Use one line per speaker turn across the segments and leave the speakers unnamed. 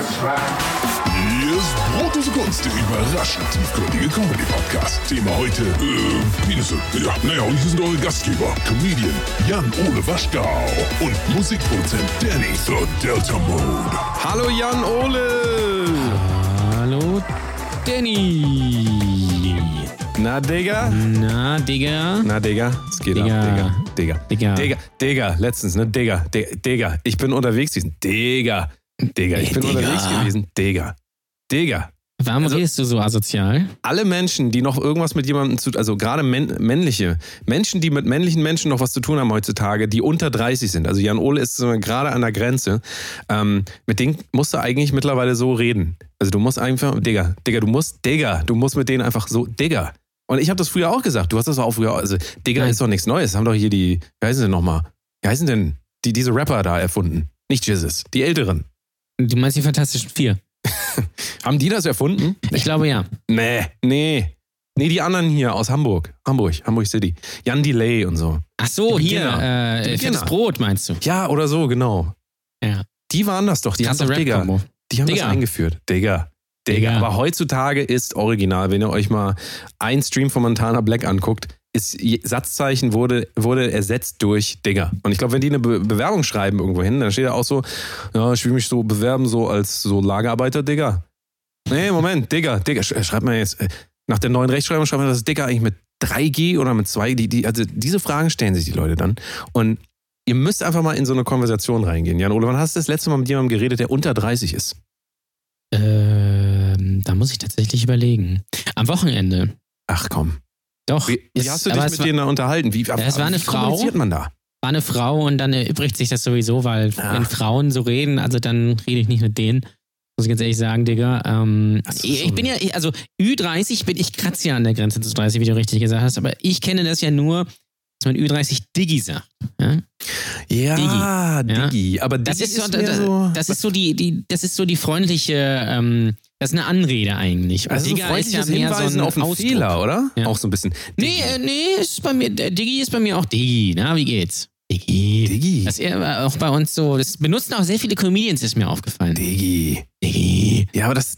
Hier ist Brotose Kunst, der überraschend tiefgründige Comedy-Podcast. Thema heute, äh, Penisse. Ja, naja, und hier sind eure Gastgeber, Comedian Jan-Ole Waschgau und Musikproduzent Danny The Delta Mode.
Hallo Jan Ole.
Hallo, Danny.
Na, Digga?
Na, Digga.
Na, Digga, es geht
Digga.
ab, Digga. Digga.
Digga.
Digga, Digga, letztens, ne? Digga, Digga, Digga. Ich bin unterwegs gewesen. Digga. Digga, ich bin
Digga.
unterwegs gewesen. Digga. Digga.
Warum
Also-
redest du so asozial?
Alle Menschen, die noch irgendwas mit jemandem zu also gerade männ, männliche, Menschen, die mit männlichen Menschen noch was zu tun haben heutzutage, die unter 30 sind. Also Jan Ole ist gerade an der Grenze. Ähm, mit denen musst du eigentlich mittlerweile so reden. Also du musst einfach, Digga, Digga, du musst, Digga, du musst mit denen einfach so, Digga. Und ich habe das früher auch gesagt. Du hast das auch früher, also Digga
Nein.
ist doch nichts Neues. Haben doch hier die, wie heißen sie nochmal? Wie heißen denn die, diese Rapper da erfunden? Nicht Jesus, die Älteren.
Du meinst die Fantastischen Vier?
Haben die das erfunden?
Ich glaube ja.
Nee, nee. Nee, die anderen hier aus Hamburg. Hamburg, Hamburg City. Jan Delay und so.
Ach so,
Die
hier,
Beginner.
Äh, fettes. Brot meinst du?
Ja, oder so, genau.
Ja.
Die waren das doch. Die
Krasse
haben doch, Digga, die haben
Digga.
das eingeführt. Digga. Digga.
Digga.
Aber heutzutage ist original, wenn ihr euch mal einen Stream von Montana Black anguckt, ist Satzzeichen wurde, wurde ersetzt durch Digga. Und ich glaube, wenn die eine Be Bewerbung schreiben irgendwo hin, dann steht da auch so, ja, ich will mich so bewerben, so als so Lagerarbeiter, Digga. Nee, Moment, Digga, Digga, sch- schreibt man jetzt, äh, nach der neuen Rechtschreibung schreibt man das Digga eigentlich mit 3G oder mit 2 die, die, Also diese Fragen stellen sich die Leute dann. Und ihr müsst einfach mal in so eine Konversation reingehen. Jan Ole, wann hast du das letzte Mal mit jemandem geredet, der unter 30 ist?
Ähm, da muss ich tatsächlich überlegen. Am Wochenende.
Ach komm.
Doch.
Wie, wie
es-
hast du dich mit
war,
denen da unterhalten? Wie,
es war eine
wie
Frau.
kommuniziert man da?
war eine Frau und dann erübrigt sich das sowieso, weil
Ah.
wenn Frauen so reden, also dann rede ich nicht mit denen. Muss ich ganz ehrlich sagen, Digga. Ähm,
Das ist
ich, bin ja, also Ü30 bin ich kratze ja an der Grenze zu 30, wie du richtig gesagt hast, aber ich kenne das ja nur, dass man Ü30 Diggi sagt. Ja?
Ja,
Diggi.
Diggi. Aber
Das
Diggi
ist, so, das,
so
das ist so die, die, das ist so die freundliche, ähm, das ist eine Anrede eigentlich.
Also so
Digga ist ja
freundliches
mehr so
Hinweisen
ein
auf einen
Ausdruck.
Fehler, oder?
Ja.
Auch so ein bisschen.
Nee, äh, nee, ist bei mir, der Diggi ist bei mir auch Diggi. Na, wie geht's? Diggi.
Diggi.
Das ist eher auch bei uns so, das benutzen auch sehr viele Comedians, ist mir aufgefallen.
Diggi.
Diggi.
Ja, aber das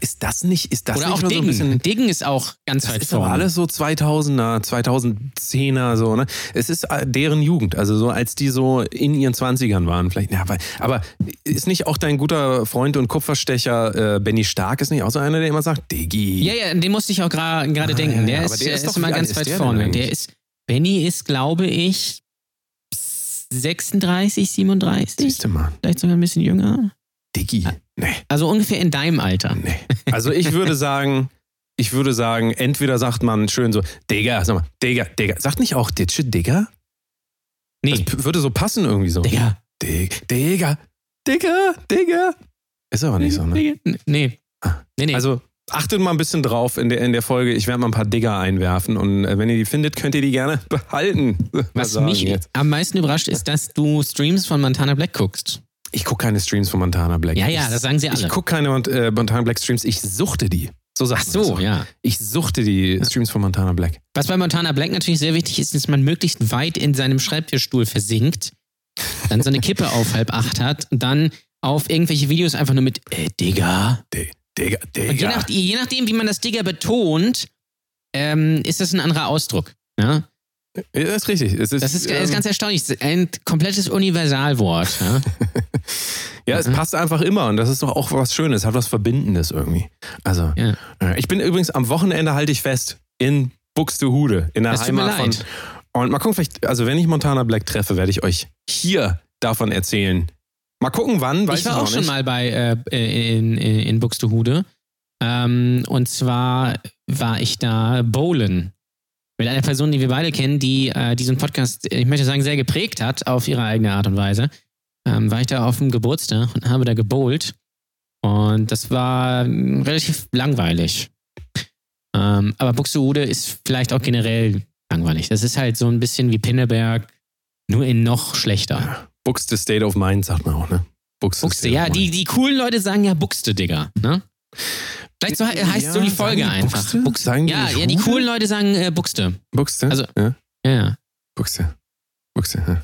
ist das nicht, ist das
Oder
nicht
auch
nur so ein
Diggen.
bisschen.
Diggen ist auch ganz
Das
weit
ist aber
vorne.
alles so 2000er, 2010er, so, ne? Es ist äh, deren Jugend, also so als die so in ihren 20ern waren, vielleicht. Ja, aber, aber ist nicht auch dein guter Freund und Kupferstecher äh, Benny Stark, ist nicht auch so einer, der immer sagt, Diggi?
Ja, ja, an den musste ich auch gra- gerade
Ah,
denken.
ja,
Der ist,
aber der
der
ist
ist,
doch-
immer ganz weit vorne. Der ist, Benny ist, glaube ich, 36, 37.
Siehst du mal.
Vielleicht sogar ein bisschen jünger.
Diggi. Nee,
Also ungefähr in deinem Alter.
nee. Also ich würde sagen, ich würde sagen, entweder sagt man schön so, Digga, sag mal, Digga, Digga. Sagt nicht auch Ditsche, Digga?
Nee,
Das würde so passen irgendwie so.
Digga.
Dig- Digga, Digga, Digga. Ist aber nicht so, ne?
Digga. Nee.
Ah.
Nee, nee.
Also achtet mal ein bisschen drauf in der, in der Folge. Ich werde mal ein paar Digger einwerfen und äh, wenn ihr die findet, könnt ihr die gerne behalten.
Was mich
jetzt.
am meisten überrascht, ist, dass du Streams von Montana Black guckst.
Ich gucke keine Streams von Montana Black.
Ja, ja,
ich,
das sagen sie
Ich
alle.
gucke keine äh, Montana Black Streams, ich suchte die. So sagt
Ach so,
auch.
ja.
Ich suchte die Streams von Montana Black.
Was bei Montana Black natürlich sehr wichtig ist, dass man möglichst weit in seinem Schreibtischstuhl versinkt, dann so eine Kippe auf halb acht hat dann auf irgendwelche Videos einfach nur mit äh, Digga.
Di- Digga,
Und je,
Digga.
nach, je nachdem, wie man das Digga betont, ähm, ist das ein anderer Ausdruck. Ja?
Das ist richtig. Es ist,
Das ist,
ähm,
ist ganz erstaunlich. Ein komplettes Universalwort. Ja?
Ja, es
Mhm.
passt einfach immer und das ist doch auch was Schönes, hat was Verbindendes irgendwie. Also,
Ja.
äh, ich bin übrigens am Wochenende halte ich fest in Buxtehude, in der
mir
Heimat von.
leid.
Und mal gucken, vielleicht, also wenn ich Montana Black treffe, werde ich euch hier davon erzählen. Mal gucken, wann, weiß
ich war
noch
auch schon
nicht.
mal bei äh, in, in, in Buxtehude. Ähm, und zwar war ich da bowlen. Mit einer Person, die wir beide kennen, die äh, diesen Podcast, ich möchte sagen, sehr geprägt hat auf ihre eigene Art und Weise. Ähm, war ich da auf dem Geburtstag und habe da gebowlt. Und das war ähm, relativ langweilig. Ähm, aber Buxtehude ist vielleicht auch generell langweilig. Das ist halt so ein bisschen wie Pinneberg, nur in noch schlechter.
Buxte State of Mind, sagt man auch, ne? Buxte,
Buxte,
State
ja, die, die coolen Leute sagen ja Buxte, Digga. Ne? Vielleicht so, he- heißt
Ja,
so die Folge
die
einfach.
Buxte? Sagen die
ja, die coolen Leute sagen äh, Buxte.
Buxte?
also-
ja.
Ja.
Buxte. Buxte, ja.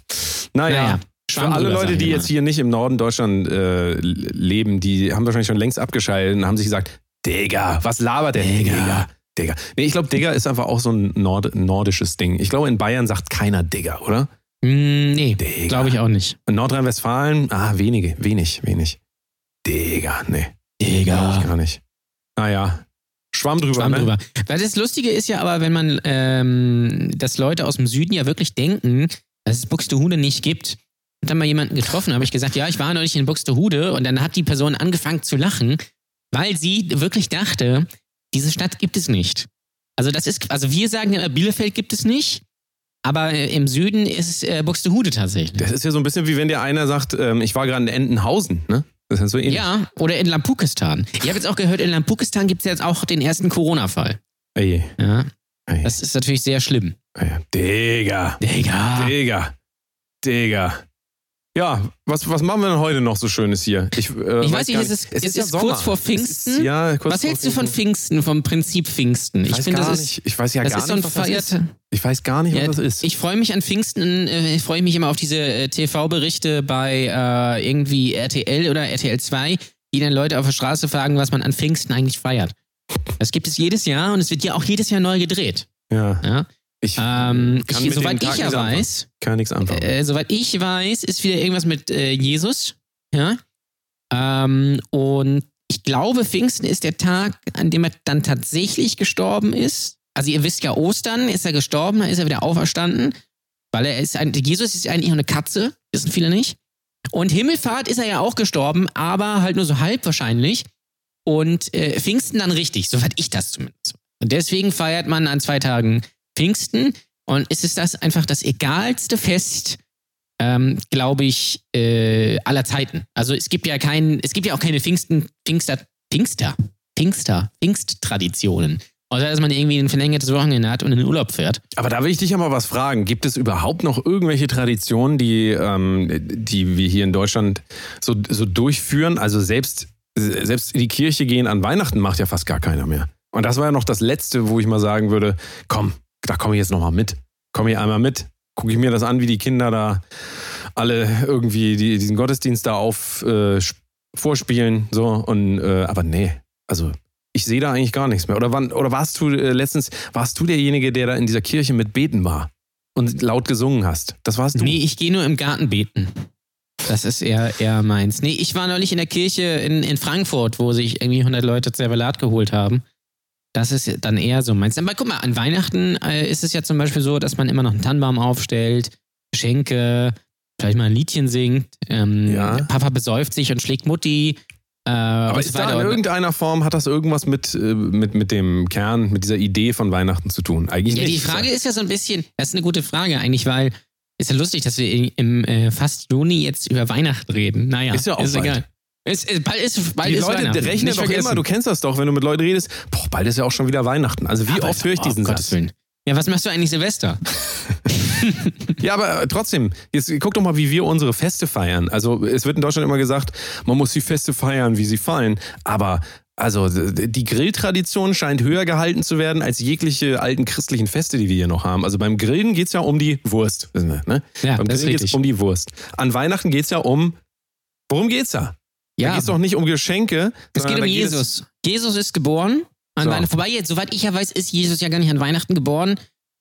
Naja,
Naja.
Für alle Leute, die jetzt hier nicht im Norden Deutschland äh, leben, die haben wahrscheinlich schon längst abgeschaltet und haben sich gesagt, Digga, was labert der?
Digga.
Digga. Nee, ich glaube, Digga ist einfach auch so ein Nord nordisches Ding. Ich glaube, in Bayern sagt keiner Digga, oder?
Hm, nee,
Digga.
glaube ich auch nicht.
In Nordrhein-Westfalen, ah, wenige, wenig, wenig. Digga, nee. Glaub ich gar nicht. Naja. Schwamm drüber,
Schwamm
ne?
drüber. Weil das Lustige ist ja aber, wenn man, ähm, dass Leute aus dem Süden ja wirklich denken, dass es Buxtehude nicht gibt. Und dann mal jemanden getroffen, habe ich gesagt, ja, ich war neulich in Buxtehude und dann hat die Person angefangen zu lachen, weil sie wirklich dachte, diese Stadt gibt es nicht. Also das ist, also wir sagen ja, Bielefeld gibt es nicht, aber äh, im Süden ist äh, Buxtehude tatsächlich.
Das ist ja so ein bisschen wie wenn dir einer sagt, ähm, ich war gerade in Entenhausen, ne? Das ist so ähnlich.
Ja, oder in Lampukistan. Ich habe jetzt auch gehört, in Lampukistan gibt es jetzt auch den ersten Corona-Fall.
Ey,
Ja,
ey,
das ist natürlich sehr schlimm.
ey. Digga.
Digga.
Digga. Digga. Ja, was, was machen wir denn heute noch so Schönes hier? Ich, äh,
Ich weiß nicht, es ist- es ist
ja
kurz vor Pfingsten.
Ist, ja, kurz
Was hältst du von Pfingsten, vom Prinzip Pfingsten?
Ich weiß
finde,
gar
das
nicht.
ist,
Ich weiß ja gar
ist
nicht, was das ist. Ich weiß gar nicht, was
Ja,
das ist.
Ich freue mich an Pfingsten, äh, freue mich immer auf diese äh, TV-Berichte bei äh, irgendwie RTL oder RTL 2, die dann Leute auf der Straße fragen, was man an Pfingsten eigentlich feiert. Das gibt es jedes Jahr und es wird ja auch jedes Jahr neu gedreht.
ja.
Ja?
Ich
Ähm, ich, soweit ich ja
nichts anfangen.
weiß,
kann nichts anfangen.
äh, soweit ich weiß, ist wieder irgendwas mit äh, Jesus. Ja. Ähm, und ich glaube, Pfingsten ist der Tag, an dem er dann tatsächlich gestorben ist. Also ihr wisst ja, Ostern ist er gestorben, dann ist er wieder auferstanden. Weil er ist ein, Jesus ist eigentlich auch eine Katze, wissen viele nicht. Und Himmelfahrt ist er ja auch gestorben, aber halt nur so halb wahrscheinlich. Und äh, Pfingsten dann richtig, soweit ich das zumindest. Und deswegen feiert man an zwei Tagen Pfingsten. Und es ist das einfach das egalste Fest, ähm, glaube ich, äh, aller Zeiten. Also es gibt ja kein, es gibt ja auch keine Pfingsten, Pfingster, Pfingster, Pfingster, Pfingsttraditionen. Außer dass man irgendwie ein verlängertes Wochenende hat und in den Urlaub fährt.
Aber da will ich dich ja mal was fragen. Gibt es überhaupt noch irgendwelche Traditionen, die, ähm, die wir hier in Deutschland so, so durchführen? Also selbst, selbst in die Kirche gehen an Weihnachten macht ja fast gar keiner mehr. Und das war ja noch das Letzte, wo ich mal sagen würde, komm, da komme ich jetzt noch mal mit. Komme ich einmal mit, gucke ich mir das an, wie die Kinder da alle irgendwie die, diesen Gottesdienst da auf äh, sp- vorspielen. So, und äh, aber nee, also ich sehe da eigentlich gar nichts mehr. Oder, wann, oder warst du äh, letztens, warst du derjenige, der da in dieser Kirche mit Beten war und laut gesungen hast? Das warst du.
Nee, ich gehe nur im Garten beten. Das ist eher, eher meins. Nee, ich war neulich in der Kirche in, in Frankfurt, wo sich irgendwie 100 Leute Zervelat geholt haben. Das ist dann eher so meins. Aber guck mal, an Weihnachten äh, ist es ja zum Beispiel so, dass man immer noch einen Tannenbaum aufstellt, Geschenke, vielleicht mal ein Liedchen singt. Ähm,
Ja.
Papa besäuft sich und schlägt Mutti. Äh,
aber ist da in irgendeiner Form, hat das irgendwas mit, äh, mit, mit dem Kern, mit dieser Idee von Weihnachten zu tun? Eigentlich
Ja,
nicht.
die Frage ist ja so ein bisschen, das ist eine gute Frage eigentlich, weil ist ja lustig, dass wir im, äh, fast Juni jetzt über Weihnachten reden. Naja,
Ist ja auch bald.
egal. Ist, ist, bald ist, bald
die
ist
Leute rechnen
Nicht
doch
vergessen.
immer, du kennst das doch, wenn du mit Leuten redest, boah, bald ist ja auch schon wieder Weihnachten. Also wie
Aber
oft höre ich
oh,
diesen
Gottes
Satz?
Willen. Ja, was machst du eigentlich Silvester?
Ja, aber äh, trotzdem, jetzt guck doch mal, wie wir unsere Feste feiern. Also es wird in Deutschland immer gesagt, man muss die Feste feiern, wie sie fallen. Aber also die Grilltradition scheint höher gehalten zu werden als jegliche alten christlichen Feste, die wir hier noch haben. Also beim Grillen geht's ja um die Wurst. Ne?
Ja,
beim Grillen geht's
richtig.
um die Wurst. An Weihnachten geht's ja um. Worum geht's da? Da
Ja,
geht's doch nicht um Geschenke.
es geht um
da
Jesus. Jesus ist geboren. An
So.
Weihnachten. Wobei jetzt, soweit ich ja weiß, ist Jesus ja gar nicht an Weihnachten geboren,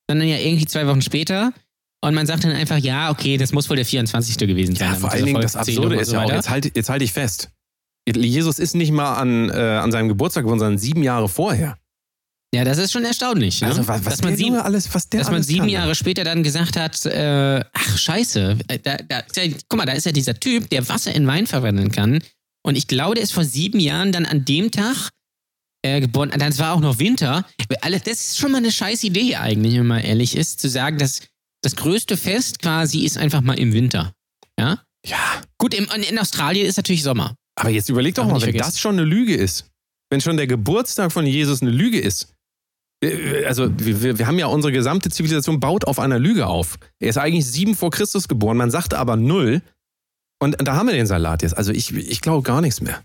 sondern ja irgendwie zwei Wochen später. Und man sagt dann einfach, ja, okay, das muss wohl der 24. gewesen sein.
Ja, vor allen Dingen das Absurde ist
so
ja auch, jetzt halte jetzt halt ich fest. Jesus ist nicht mal an, äh, an seinem Geburtstag geworden, sondern sieben Jahre vorher.
Ja, das ist schon erstaunlich. Ne?
Also was, was
dass man sieben,
alles, was
dass man sieben
kann.
Jahre später dann gesagt hat, äh, ach scheiße, äh, da, da ja, guck mal, da ist ja dieser Typ, der Wasser in Wein verwandeln kann. Und ich glaube, der ist vor sieben Jahren dann an dem Tag äh, geboren. Dann war auch noch Winter. Das ist schon mal eine scheiß Idee eigentlich, wenn man ehrlich ist, zu sagen, dass das größte Fest quasi ist einfach mal im Winter. Ja?
Ja,
Gut, im, in Australien ist natürlich Sommer.
aber jetzt überleg doch
Darf
mal, wenn
vergessen.
das schon eine Lüge ist, wenn schon der Geburtstag von Jesus eine Lüge ist. äh, Also wir, wir- wir haben ja unsere gesamte Zivilisation baut auf einer Lüge auf. Er ist eigentlich sieben vor Christus geboren, man sagt aber null. Und da haben wir den Salat jetzt. Also ich, ich glaube gar nichts mehr.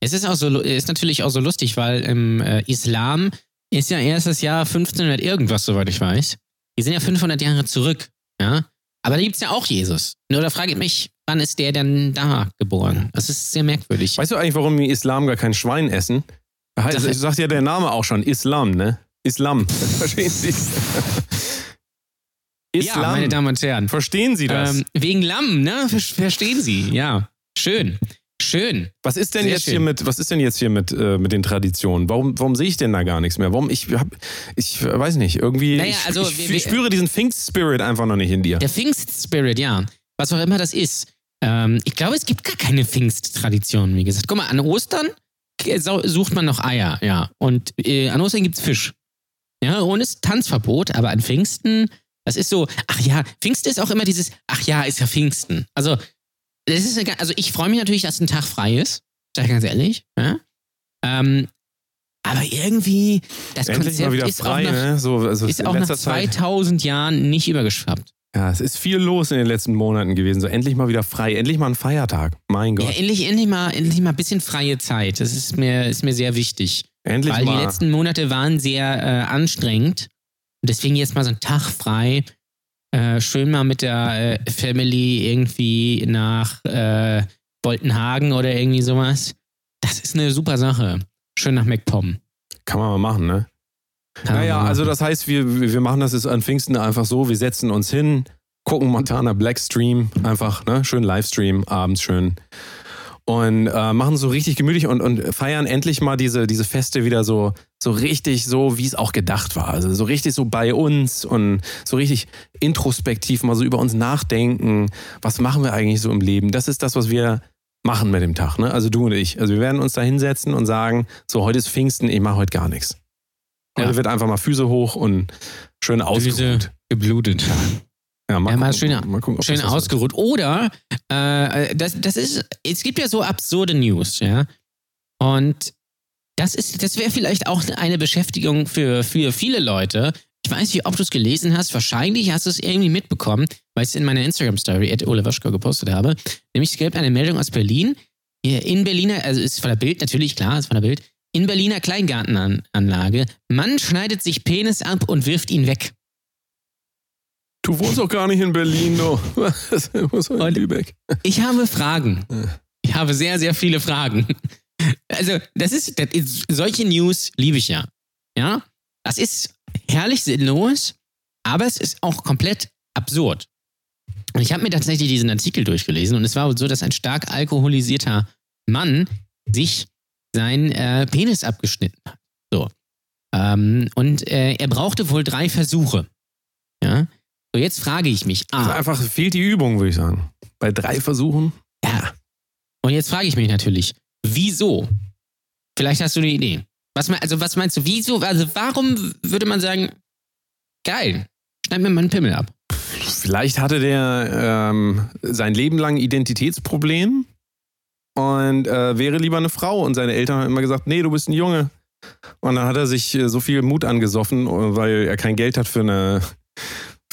Es ist auch so, ist natürlich auch so lustig, weil im äh, Islam ist ja erst das Jahr 1500 irgendwas, soweit ich weiß. Die sind ja 500 Jahre zurück, ja. Aber da gibt es ja auch Jesus. Nur da frage ich mich, wann ist der denn da geboren? Das ist sehr merkwürdig.
Weißt du eigentlich, warum die Islam gar kein Schwein essen? Das
Das-
sagt ja der Name auch schon. Islam, ne? Islam. Verstehen Sie? Islam.
Ja, meine Damen und Herren.
Verstehen Sie das?
Ähm, wegen Lamm, ne? Ver verstehen Sie, ja. Schön. Schön.
was ist denn
sehr
jetzt
schön.
hier mit, was ist denn jetzt hier mit, äh, mit den Traditionen? Warum, warum sehe ich denn da gar nichts mehr? Warum, ich hab, ich weiß nicht, irgendwie,
Naja,
ich,
also
ich,
wir-
ich
wir-
spüre diesen Pfingst-Spirit einfach noch nicht in dir.
Der Pfingst-Spirit, ja. Was auch immer das ist. Ähm, ich glaube, es gibt gar keine Pfingsttradition, wie gesagt. Guck mal, an Ostern sucht man noch Eier, ja. Und äh, an Ostern gibt's Fisch. Ja, und es ist Tanzverbot, aber an Pfingsten, das ist so, ach ja, Pfingsten ist auch immer dieses, ach ja, ist ja Pfingsten. Also, das ist eine, also ich freue mich natürlich, dass ein Tag frei ist, sag ich ganz ehrlich. Ja? Ähm, aber irgendwie, das
Endlich
Konzept ist
frei,
auch nach,
ne? So, also
ist auch nach
letzter Zeit.
2000 Jahren nicht übergeschwappt.
Ja, es ist viel los in den letzten Monaten gewesen. So endlich mal wieder frei, endlich mal ein Feiertag. Mein
Ja,
Gott.
endlich, endlich mal, endlich mal ein bisschen freie Zeit. Das ist mir, ist mir sehr wichtig.
endlich
weil
mal.
die letzten Monate waren sehr äh, anstrengend. Und deswegen jetzt mal so ein Tag frei. Äh, schön mal mit der äh, Family irgendwie nach äh, Boltenhagen oder irgendwie sowas. Das ist eine super Sache. Schön nach MacPom.
Kann man mal machen, ne?
Kann
Naja, also
machen.
das heißt, wir, wir machen das jetzt an Pfingsten einfach so, wir setzen uns hin, gucken Montana Black Stream, einfach, ne? Schön Livestream, abends schön. Und äh, machen so richtig gemütlich und, und feiern endlich mal diese, diese Feste wieder so, so richtig so, wie es auch gedacht war. Also so richtig so bei uns und so richtig introspektiv mal so über uns nachdenken. Was machen wir eigentlich so im Leben? Das ist das, was wir machen mit dem Tag, ne? Also du und ich. Also wir werden uns da hinsetzen und sagen, so heute ist Pfingsten, ich mache heute gar nichts. Heute
Ja.
wird einfach mal Füße hoch und schön
Füße
ausgeruht.
geblutet.
Ja, mal
Ja, mal schön-
mal gucken,
Schön ausgeruht. Oder äh, das, das ist, es gibt ja so absurde News, ja. Und das ist, das wäre vielleicht auch eine Beschäftigung für, für viele Leute. Ich weiß nicht, ob du es gelesen hast. Wahrscheinlich hast du es irgendwie mitbekommen, weil ich es in meiner Instagram-Story at Ole Waschko gepostet habe. Nämlich es gibt eine Meldung aus Berlin. In Berliner, also ist von der Bild, natürlich, klar, ist von der Bild. In Berliner Kleingartenanlage. Mann schneidet sich Penis ab und wirft ihn weg.
Du wohnst doch gar nicht in Berlin, du. Was? Du wohnst in Lübeck.
Ich habe Fragen. Ich habe sehr, sehr viele Fragen. Also, das ist, das ist solche News liebe ich ja. Ja, das ist herrlich sinnlos, aber es ist auch komplett absurd. Und ich habe mir tatsächlich diesen Artikel durchgelesen und es war wohl so, dass ein stark alkoholisierter Mann sich sein äh, Penis abgeschnitten hat. So. Ähm, und äh, er brauchte wohl drei Versuche. Ja. So, jetzt frage ich mich.
Also
Ah,
einfach fehlt die Übung, würde ich sagen. Bei drei Versuchen.
Ja. Und jetzt frage ich mich natürlich, wieso? Vielleicht hast du eine Idee. Was, also was meinst du, wieso? Also warum würde man sagen, geil, schneid mir mal einen Pimmel ab?
Vielleicht hatte der ähm, sein Leben lang ein Identitätsproblem und äh, wäre lieber eine Frau. Und seine Eltern haben immer gesagt, nee, du bist ein Junge. Und dann hat er sich äh, so viel Mut angesoffen, äh, weil er kein Geld hat für eine,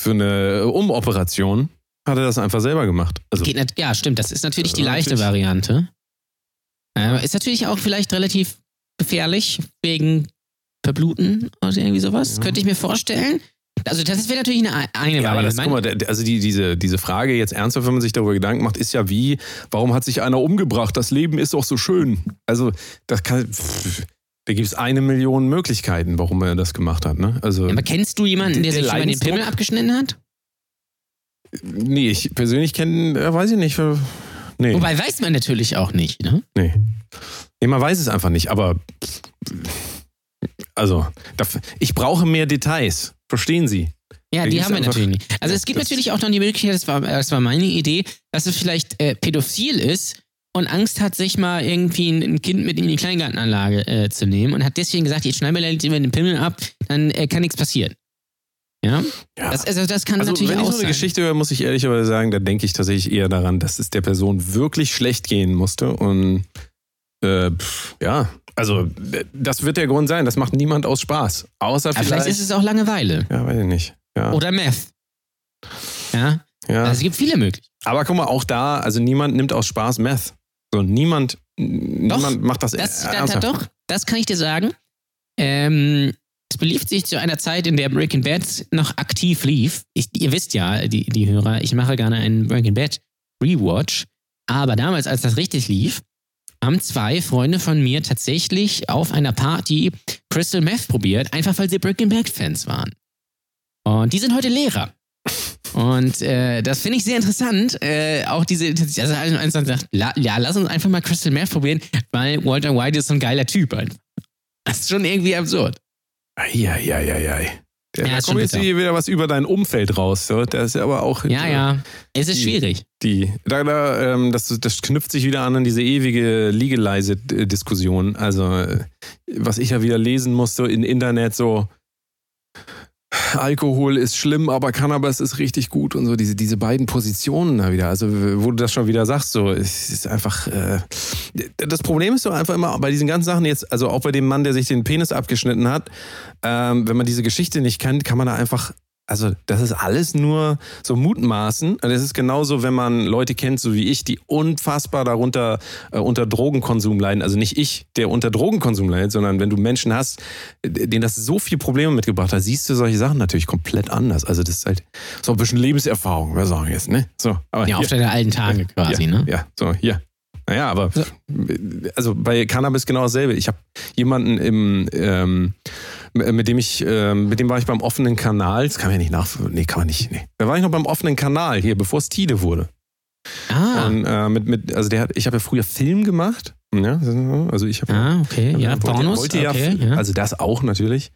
für eine Umoperation, hat er das einfach selber gemacht. Also,
Geht nicht, ja, stimmt, das ist natürlich
Das
die leichte
natürlich-
Variante. Äh, ist natürlich auch vielleicht relativ gefährlich wegen Verbluten oder irgendwie sowas.
Ja.
Könnte ich mir vorstellen. Also das wäre natürlich eine, eine
ja, aber das, guck mal, der- also die, diese, diese Frage jetzt ernsthaft, wenn man sich darüber Gedanken macht, ist ja wie, warum hat sich einer umgebracht? Das Leben ist doch so schön. Also, das kann, pff, da gibt es eine Million Möglichkeiten, warum er das gemacht hat. Ne? Also,
aber kennst du jemanden, der,
Der
sich schon mal den Pimmel abgeschnitten hat?
nee, ich persönlich kenne, äh, weiß ich nicht. äh, Nee,
Wobei weiß man natürlich auch nicht. Ne?
nee. Nee, man weiß es einfach nicht, aber also, ich brauche mehr Details. Verstehen Sie?
Ja,
Da
die haben wir natürlich nicht. Also
Ja,
es gibt natürlich auch noch die Möglichkeit, das war, das war meine Idee, dass es vielleicht äh, pädophil ist und Angst hat, sich mal irgendwie ein, Kind mit in die Kleingartenanlage äh, zu nehmen und hat deswegen gesagt, jetzt schneiden wir lieber den Pimmel ab, dann äh, kann nichts passieren. Ja?
Ja.
Das, also das kann
Also,
natürlich
wenn ich
auch
so eine
sein.
Geschichte höre, muss ich ehrlicherweise sagen, da denke ich tatsächlich eher daran, dass es der Person wirklich schlecht gehen musste. Und äh, pff, ja, also das wird der Grund sein. Das macht niemand aus Spaß. Außer vielleicht.
vielleicht ist es auch Langeweile.
ja, weiß ich nicht. Ja,
Oder Meth. Ja?
ja.
Also es gibt viele Möglichkeiten.
Aber guck mal, auch da, also niemand nimmt aus Spaß Meth. So, niemand, niemand macht das,
Das, da, da,
ernsthaft.
doch, das kann ich dir sagen. Ähm, es belief sich zu einer Zeit, in der Breaking Bad noch aktiv lief. Ich, ihr wisst ja, die, die Hörer, ich mache gerne einen Breaking Bad Rewatch. Aber damals, als das richtig lief, haben zwei Freunde von mir tatsächlich auf einer Party Crystal Meth probiert, einfach weil sie Breaking Bad Fans waren. Und die sind heute Lehrer. Und äh, das finde ich sehr interessant. Äh, auch diese, also einer sagt, la, ja, lass uns einfach mal Crystal Meth probieren, weil Walter White ist so ein geiler Typ. Das ist schon irgendwie absurd.
Eieieiei. Ja, da kommt jetzt hier wieder was über dein Umfeld raus. So. Das ist ja aber auch.
Ja, ja. Es ist
die-
schwierig.
Die, da, da, ähm, das, das knüpft sich wieder an an diese ewige Legalize-Diskussion. Also, äh, was ich ja wieder lesen musste im Internet, so Alkohol ist schlimm, aber Cannabis ist richtig gut und so, diese, diese beiden Positionen da wieder. Also, wo du das schon wieder sagst, so, es ist einfach. Äh, das Problem ist doch einfach immer bei diesen ganzen Sachen jetzt, also auch bei dem Mann, der sich den Penis abgeschnitten hat, ähm, wenn man diese Geschichte nicht kennt, kann man da einfach also das ist alles nur so Mutmaßen. Und es ist genauso, wenn man Leute kennt, so wie ich, die unfassbar darunter äh, unter Drogenkonsum leiden. Also nicht ich, der unter Drogenkonsum leidet, sondern wenn du Menschen hast, äh, denen das so viel Probleme mitgebracht hat, siehst du solche Sachen natürlich komplett anders. Also das ist halt so ein bisschen Lebenserfahrung, wir sagen jetzt, ne? So, aber
Ja, auf deine alten Tage quasi,
ja,
ne?
Ja, so, hier. Naja, aber also bei Cannabis genau dasselbe. Ich habe jemanden im, ähm, mit dem ich, ähm, mit dem war ich beim offenen Kanal. Das kann man ja nicht nach. Nee, kann man nicht. Nee. Da war ich noch beim offenen Kanal hier, bevor es Tide wurde.
Ah,
Und, äh, mit, mit, also der hat, ich habe ja früher Film gemacht. Ja, also ich habe
ah okay. Ja, Pornos.
wollte
okay, ja.
Also das auch natürlich.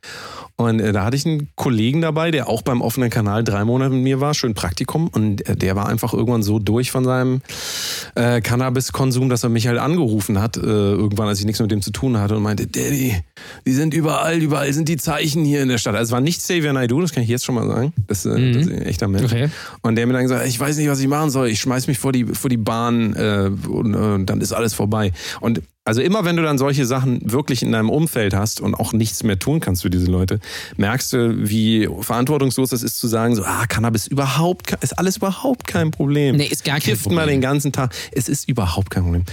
Und äh, da hatte ich einen Kollegen dabei, der auch beim offenen Kanal drei Monate mit mir war, schön Praktikum. Und äh, der war einfach irgendwann so durch von seinem äh, Cannabiskonsum, dass er mich halt angerufen hat, äh, irgendwann, als ich nichts mit dem zu tun hatte und meinte, Daddy, die sind überall, überall sind die Zeichen hier in der Stadt. Also es war nicht Xavier Naidoo, das kann ich jetzt schon mal sagen. Das, äh,
Mhm.
das ist ein echter Mensch.
Okay.
Und der mir dann gesagt, ich weiß nicht, was ich machen soll. Ich schmeiß mich vor die, vor die Bahn äh, und äh, dann ist alles vorbei. Und also immer wenn du dann solche Sachen wirklich in deinem Umfeld hast und auch nichts mehr tun kannst für diese Leute, merkst du, wie verantwortungslos es ist zu sagen, so, ah, Cannabis überhaupt, ist alles überhaupt kein Problem.
Nee, ist gar kein
Kifft
Problem.
mal den ganzen Tag. Es ist überhaupt kein Problem.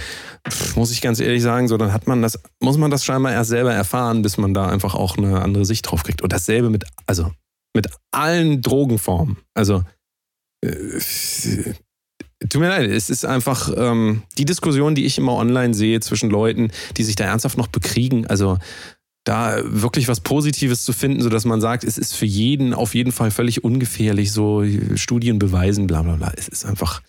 Pff, muss ich ganz ehrlich sagen, so dann hat man das, muss man das scheinbar erst selber erfahren, bis man da einfach auch eine andere Sicht drauf kriegt. Und dasselbe mit, also mit allen Drogenformen. Also äh, Tut mir leid, es ist einfach ähm, die Diskussion, die ich immer online sehe zwischen Leuten, die sich da ernsthaft noch bekriegen. Also da wirklich was Positives zu finden, sodass man sagt, es ist für jeden auf jeden Fall völlig ungefährlich, so Studien beweisen, bla bla bla. Es ist einfach,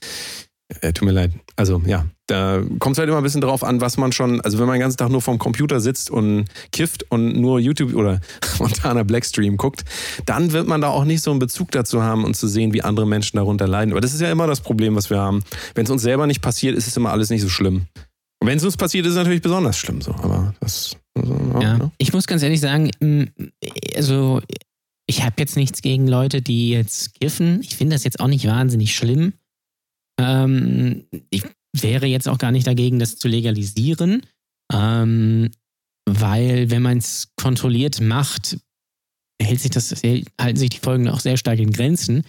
äh, tut mir leid. Also ja, da kommt es halt immer ein bisschen drauf an, was man schon, also wenn man den ganzen Tag nur vorm Computer sitzt und kifft und nur YouTube oder Montana Blackstream guckt, dann wird man da auch nicht so einen Bezug dazu haben und zu sehen, wie andere Menschen darunter leiden. Aber das ist ja immer das Problem, was wir haben. Wenn es uns selber nicht passiert, ist es immer alles nicht so schlimm. Und wenn es uns passiert, ist es natürlich besonders schlimm so. Aber das, also, ja,
Ja.
ne?
Ich muss ganz ehrlich sagen, also ich habe jetzt nichts gegen Leute, die jetzt kiffen. Ich finde das jetzt auch nicht wahnsinnig schlimm. Ähm, ich wäre jetzt auch gar nicht dagegen, das zu legalisieren, ähm, weil wenn man es kontrolliert macht, hält sich das, halten sich die Folgen auch sehr stark in Grenzen.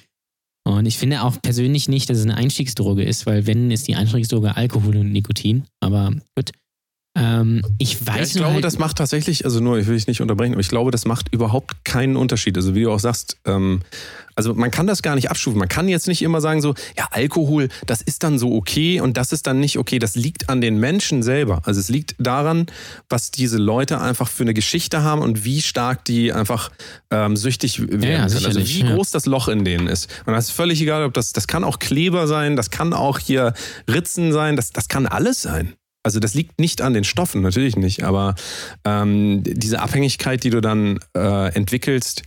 Und ich finde auch persönlich nicht, dass es eine Einstiegsdroge ist, weil wenn ist die Einstiegsdroge Alkohol und Nikotin. Aber gut. Ähm, ich weiß
Ja, ich glaube,
halt,
das macht tatsächlich, also nur, ich will dich nicht unterbrechen, aber ich glaube, das macht überhaupt keinen Unterschied. Also wie du auch sagst, ähm, also man kann das gar nicht abstufen. Man kann jetzt nicht immer sagen so, ja, Alkohol, das ist dann so okay und das ist dann nicht okay. Das liegt an den Menschen selber. Also es liegt daran, was diese Leute einfach für eine Geschichte haben und wie stark die einfach ähm, süchtig werden
Ja, ja,
können. Also wie
ja.
groß das Loch in denen ist. Und das ist völlig egal, ob das, das kann auch Kleber sein, das kann auch hier Ritzen sein, das, das kann alles sein. Also das liegt nicht an den Stoffen, natürlich nicht, aber ähm, diese Abhängigkeit, die du dann äh, entwickelst,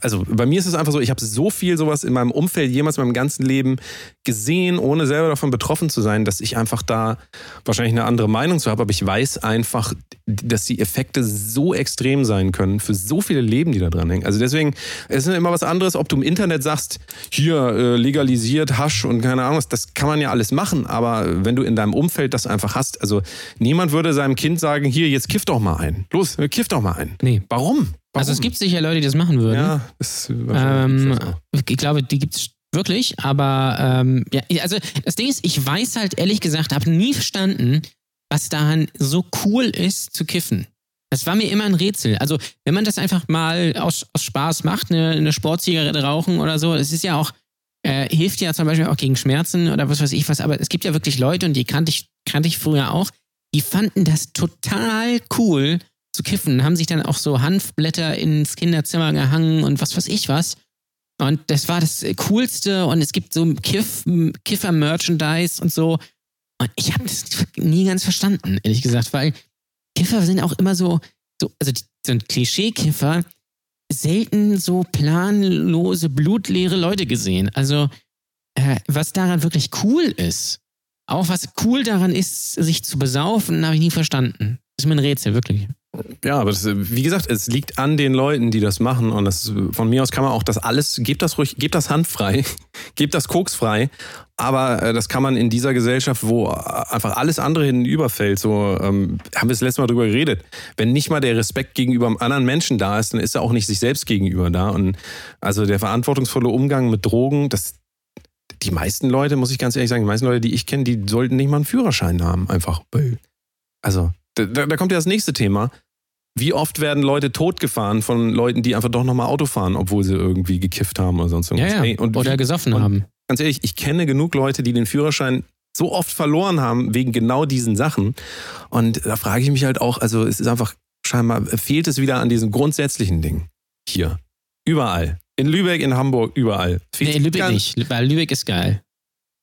also bei mir ist es einfach so, ich habe so viel sowas in meinem Umfeld jemals in meinem ganzen Leben gesehen, ohne selber davon betroffen zu sein, dass ich einfach da wahrscheinlich eine andere Meinung zu habe, aber ich weiß einfach, dass die Effekte so extrem sein können für so viele Leben, die da dran hängen. Also deswegen, es ist immer was anderes, ob du im Internet sagst, hier äh, legalisiert Hasch und keine Ahnung, was, das kann man ja alles machen, aber wenn du in deinem Umfeld das einfach hast, also niemand würde seinem Kind sagen, hier, jetzt kiff doch mal ein. Los, äh, kiff doch mal ein.
Nee.
Warum? Warum?
Also es gibt sicher Leute, die das machen würden.
ja, das, wahrscheinlich
Ähm,
ist das auch.
ich glaube, die gibt es wirklich, aber ähm, ja, also das Ding ist, ich weiß halt ehrlich gesagt, habe nie verstanden, was daran so cool ist zu kiffen. Das war mir immer ein Rätsel. Also, wenn man das einfach mal aus, aus Spaß macht, eine, eine Sportzigarette rauchen oder so, es ist ja auch, äh, hilft ja zum Beispiel auch gegen Schmerzen oder was weiß ich was, aber es gibt ja wirklich Leute, und die kannte ich, kannte ich früher auch, die fanden das total cool zu kiffen, haben sich dann auch so Hanfblätter ins Kinderzimmer gehangen und was weiß ich was. Und das war das Coolste und es gibt so Kiff, Kiffer-Merchandise und so. Und ich habe das nie ganz verstanden, ehrlich gesagt, weil Kiffer sind auch immer so, so also so ein Klischee-Kiffer, selten so planlose, blutleere Leute gesehen. Also, äh, was daran wirklich cool ist, auch was cool daran ist, sich zu besaufen, habe ich nie verstanden. Das ist mir ein Rätsel, wirklich.
Ja, aber das, wie gesagt, es liegt an den Leuten, die das machen. Und das, von mir aus kann man auch das alles, gebt das ruhig, gebt das handfrei, gebt das koksfrei. Aber äh, das kann man in dieser Gesellschaft, wo einfach alles andere hinüberfällt, so ähm, haben wir das letzte Mal drüber geredet. Wenn nicht mal der Respekt gegenüber einem anderen Menschen da ist, dann ist er auch nicht sich selbst gegenüber da. Und also der verantwortungsvolle Umgang mit Drogen, das, die meisten Leute, muss ich ganz ehrlich sagen, die meisten Leute, die ich kenne, die sollten nicht mal einen Führerschein haben, einfach. Also, da, da kommt ja das nächste Thema. Wie oft werden Leute totgefahren von Leuten, die einfach doch nochmal Auto fahren, obwohl sie irgendwie gekifft haben oder sonst irgendwas?
Ja, ja.
Hey, und
oder
wie,
gesoffen
und
haben.
Ganz ehrlich, ich kenne genug Leute, die den Führerschein so oft verloren haben wegen genau diesen Sachen. Und da frage ich mich halt auch, also es ist einfach scheinbar, fehlt es wieder an diesen grundsätzlichen Dingen. Hier. Überall. In Lübeck, in Hamburg, überall.
Nee, in Lübeck nicht, weil Lübeck ist geil.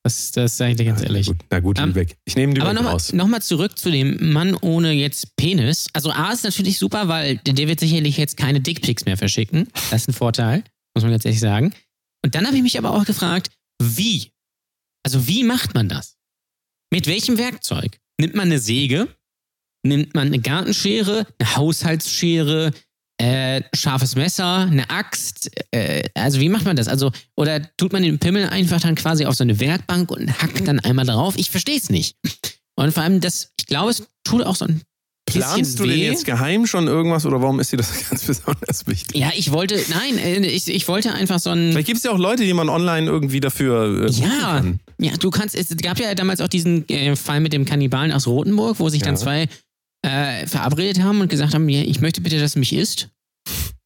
Das, das sage ich dir ganz ehrlich.
gut, na gut,
Ähm,
Lübeck. Ich nehme
Aber
Lübeck
nochmal
raus.
noch mal zurück zu dem Mann ohne jetzt Penis. Also A ist natürlich super, weil der der wird sicherlich jetzt keine Dickpics mehr verschicken. Das ist ein Vorteil, muss man ganz ehrlich sagen. Und dann habe ich mich aber auch gefragt, wie? Also wie macht man das? Mit welchem Werkzeug? Nimmt man eine Säge? Nimmt man eine Gartenschere, eine Haushaltsschere, äh, scharfes Messer, eine Axt? Äh, also wie macht man das? Also oder tut man den Pimmel einfach dann quasi auf so eine Werkbank und hackt dann einmal drauf? Ich verstehe es nicht. Und vor allem das, ich glaube, es tut auch so ein bisschen
Planst du
weh.
denn jetzt geheim schon irgendwas oder warum ist dir das ganz besonders wichtig?
Ja, ich wollte, nein, äh, ich, ich wollte einfach so ein.
Vielleicht gibt es ja auch Leute, die man online irgendwie dafür äh,
Ja, ja, du kannst, es gab ja damals auch diesen äh, Fall mit dem Kannibalen aus Rothenburg, wo sich dann
Ja.
zwei äh, verabredet haben und gesagt haben, ja, ich möchte bitte, dass du mich isst.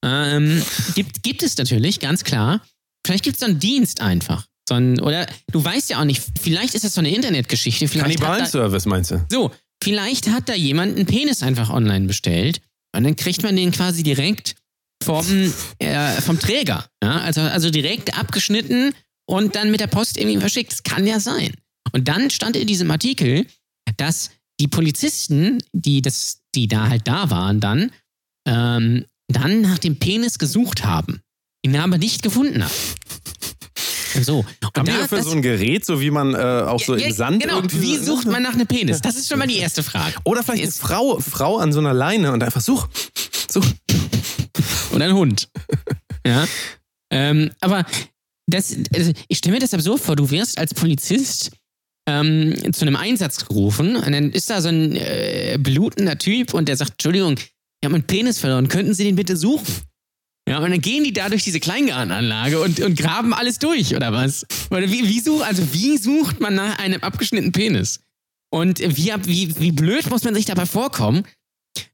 Ähm, gibt, gibt es natürlich, ganz klar. Vielleicht gibt es so einen Dienst einfach. So ein, oder du weißt ja auch nicht, vielleicht ist das so eine Internetgeschichte.
Kannibalen-Service meinst du?
so, vielleicht hat da jemand einen Penis einfach online bestellt und dann kriegt man den quasi direkt vom, äh, vom Träger. Ja? Also, also direkt abgeschnitten und dann mit der Post irgendwie verschickt. Das kann ja sein. Und dann stand in diesem Artikel, dass die Polizisten, die, das, die da halt da waren, dann, ähm, dann nach dem Penis gesucht haben. Ihn aber nicht gefunden haben. So. Und
Haben die
da-
dafür
das-
so ein Gerät, so wie man äh, auch so
ja,
im Sand
genau.
irgendwie.
Wie sucht man nach einem Penis? Das ist schon mal die erste Frage.
Oder vielleicht eine
Ist-
Frau, Frau an so einer Leine und einfach such, such.
Und ein Hund. ja. Ähm, aber das, also ich stelle mir das absurd vor, du wirst als Polizist ähm, zu einem Einsatz gerufen und dann ist da so ein äh, blutender Typ und der sagt, Entschuldigung, ich habe meinen Penis verloren, könnten Sie den bitte suchen? Ja, und dann gehen die da durch diese Kleingartenanlage und, und graben alles durch, oder was? Oder wie, wie, such, also wie sucht man nach einem abgeschnittenen Penis? Und wie, wie, wie blöd muss man sich dabei vorkommen,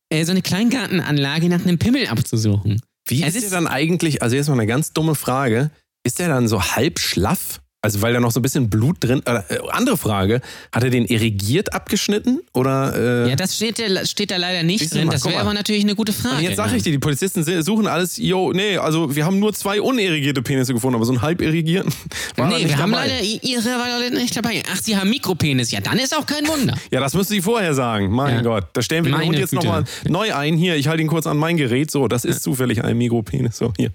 äh, so eine Kleingartenanlage nach einem Pimmel abzusuchen?
Wie
Es
ist der
ist-
dann eigentlich, also jetzt mal eine ganz dumme Frage, ist der dann so halb schlaff? Also weil da noch so ein bisschen Blut drin, äh, äh, andere Frage, hat er den irrigiert abgeschnitten oder? Äh,
Ja, das steht, da- steht da leider nicht drin.
mal,
Das wäre aber natürlich eine gute Frage.
und jetzt sage ich dir, die Polizisten suchen alles, yo, nee, also wir haben nur zwei unirrigierte Penisse gefunden, aber so einen halb irrigierten war
Nee, wir haben
dabei.
leider, ihre war nicht dabei. Ach, sie haben Mikropenis. Ja, dann ist auch kein Wunder.
Ja, das müssen Sie vorher sagen. Mein
Ja.
Gott. Da stellen wir den Hund jetzt nochmal neu ein. Hier, ich halte ihn kurz an mein Gerät. So, das ist zufällig ein Mikropenis. So, hier.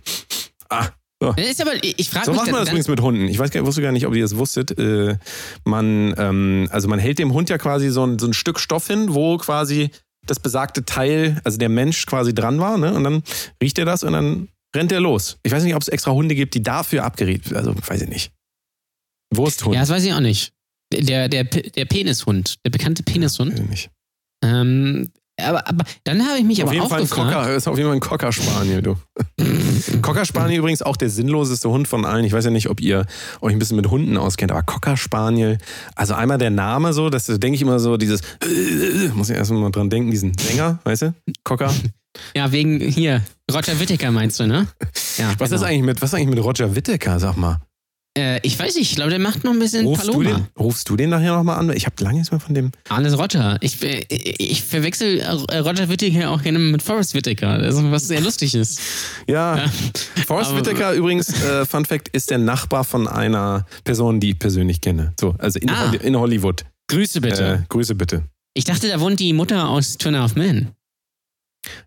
Ah, so.
Ist aber, ich frage
So
mich
macht man das übrigens mit Hunden. Ich weiß wusste gar nicht, ob ihr das wusstet. Äh, man, ähm, also man hält dem Hund ja quasi so ein, so ein Stück Stoff hin, wo quasi das besagte Teil, also der Mensch quasi dran war, ne? Und dann riecht er das und dann rennt er los. Ich weiß nicht, ob es extra Hunde gibt, die dafür abgeriet. Also weiß ich nicht. Wursthund.
Ja, das weiß ich auch nicht. Der, der, der Penishund, der bekannte Penishund.
Weiß ich nicht.
Ähm, aber, aber dann habe ich mich
Auf
aber
jeden
auch
Fall ein
gefragt.
Cocker, ist auf jeden Fall ein Cocker Spaniel, du. Cocker Spaniel übrigens auch der sinnloseste Hund von allen. Ich weiß ja nicht, ob ihr euch ein bisschen mit Hunden auskennt, aber Cocker Spaniel, also einmal der Name so, das denke ich immer so, dieses, muss ich erstmal mal dran denken, diesen Sänger, weißt du? Cocker.
Ja, wegen hier, Roger Whittaker meinst du, ne? Ja,
Was ist
genau.
eigentlich mit, was ist eigentlich mit Roger Whittaker, sag mal?
Äh, ich weiß nicht, ich glaube, der macht noch ein bisschen
Rufst du,
Paloma.
den, rufst du den nachher nochmal an? Ich habe lange nichts mehr von dem.
Alles Roger. Ich, äh, ich verwechsel äh, Roger Whittaker auch gerne mit Forrest Whittaker, also, was sehr lustig ist.
Ja,
Ja.
Forrest Whitaker übrigens, äh, Fun Fact, ist der Nachbar von einer Person, die ich persönlich kenne. So, also in,
Ah.
Hollywood.
Grüße bitte.
Äh, Grüße bitte.
Ich dachte, da wohnt die Mutter aus a Half Men.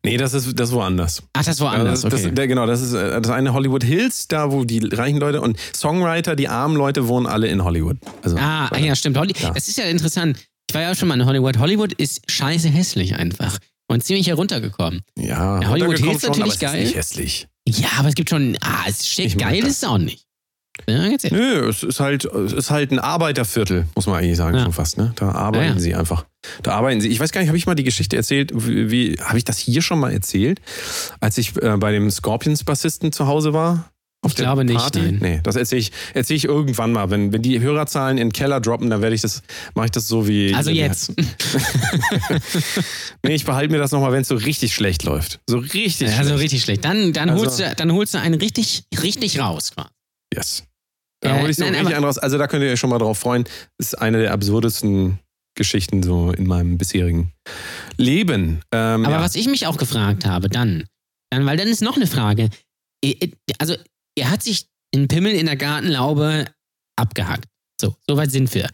Nee, das ist, das ist woanders.
Ach, das war
Ja,
anders,
das, das,
okay.
der, genau, das ist äh, das eine Hollywood Hills, da wo die reichen Leute und Songwriter, die armen Leute wohnen alle in Hollywood. Also,
Ah, ah, ja, stimmt. Holly
Ja.
Das ist ja interessant. Ich war ja auch schon mal in Hollywood. Hollywood ist scheiße hässlich einfach. Und ziemlich heruntergekommen.
ja,
Ja, Hollywood Hills
schon,
natürlich
aber es
geil.
Ist nicht hässlich.
Ja, aber es gibt schon. Ah, es steht geil,
das.
ist es auch nicht. Ja.
Nö, es ist halt, es ist halt ein Arbeiterviertel, muss man eigentlich sagen,
Ja.
schon fast. Ne? Da arbeiten
Ja, ja.
sie einfach. Da arbeiten sie. Ich weiß gar nicht, habe ich mal die Geschichte erzählt? Wie, wie habe ich das hier schon mal erzählt, als ich äh, bei dem Scorpions-Bassisten zu Hause war? Auf
Ich glaube nicht, nein.
Nee, das erzähle ich, erzähl ich irgendwann mal. Wenn, wenn die Hörerzahlen in den Keller droppen, dann werde ich das, mache ich das so wie.
Also jetzt.
nee, ich behalte mir das nochmal, wenn es so richtig schlecht läuft. So richtig
Also
schlecht.
richtig schlecht. Dann, dann,
Also-
holst du, dann holst du einen richtig, richtig raus. quasi.
Yes. Da
Äh,
hole ich so
nein,
richtig einen raus. Also da könnt ihr euch schon mal drauf freuen. Das ist eine der absurdesten Geschichten so in meinem bisherigen Leben. Ähm,
Aber
ja.
was ich mich auch gefragt habe, dann, dann, weil dann ist noch eine Frage. Also, er hat sich den Pimmel in der Gartenlaube abgehackt. So, soweit sind wir.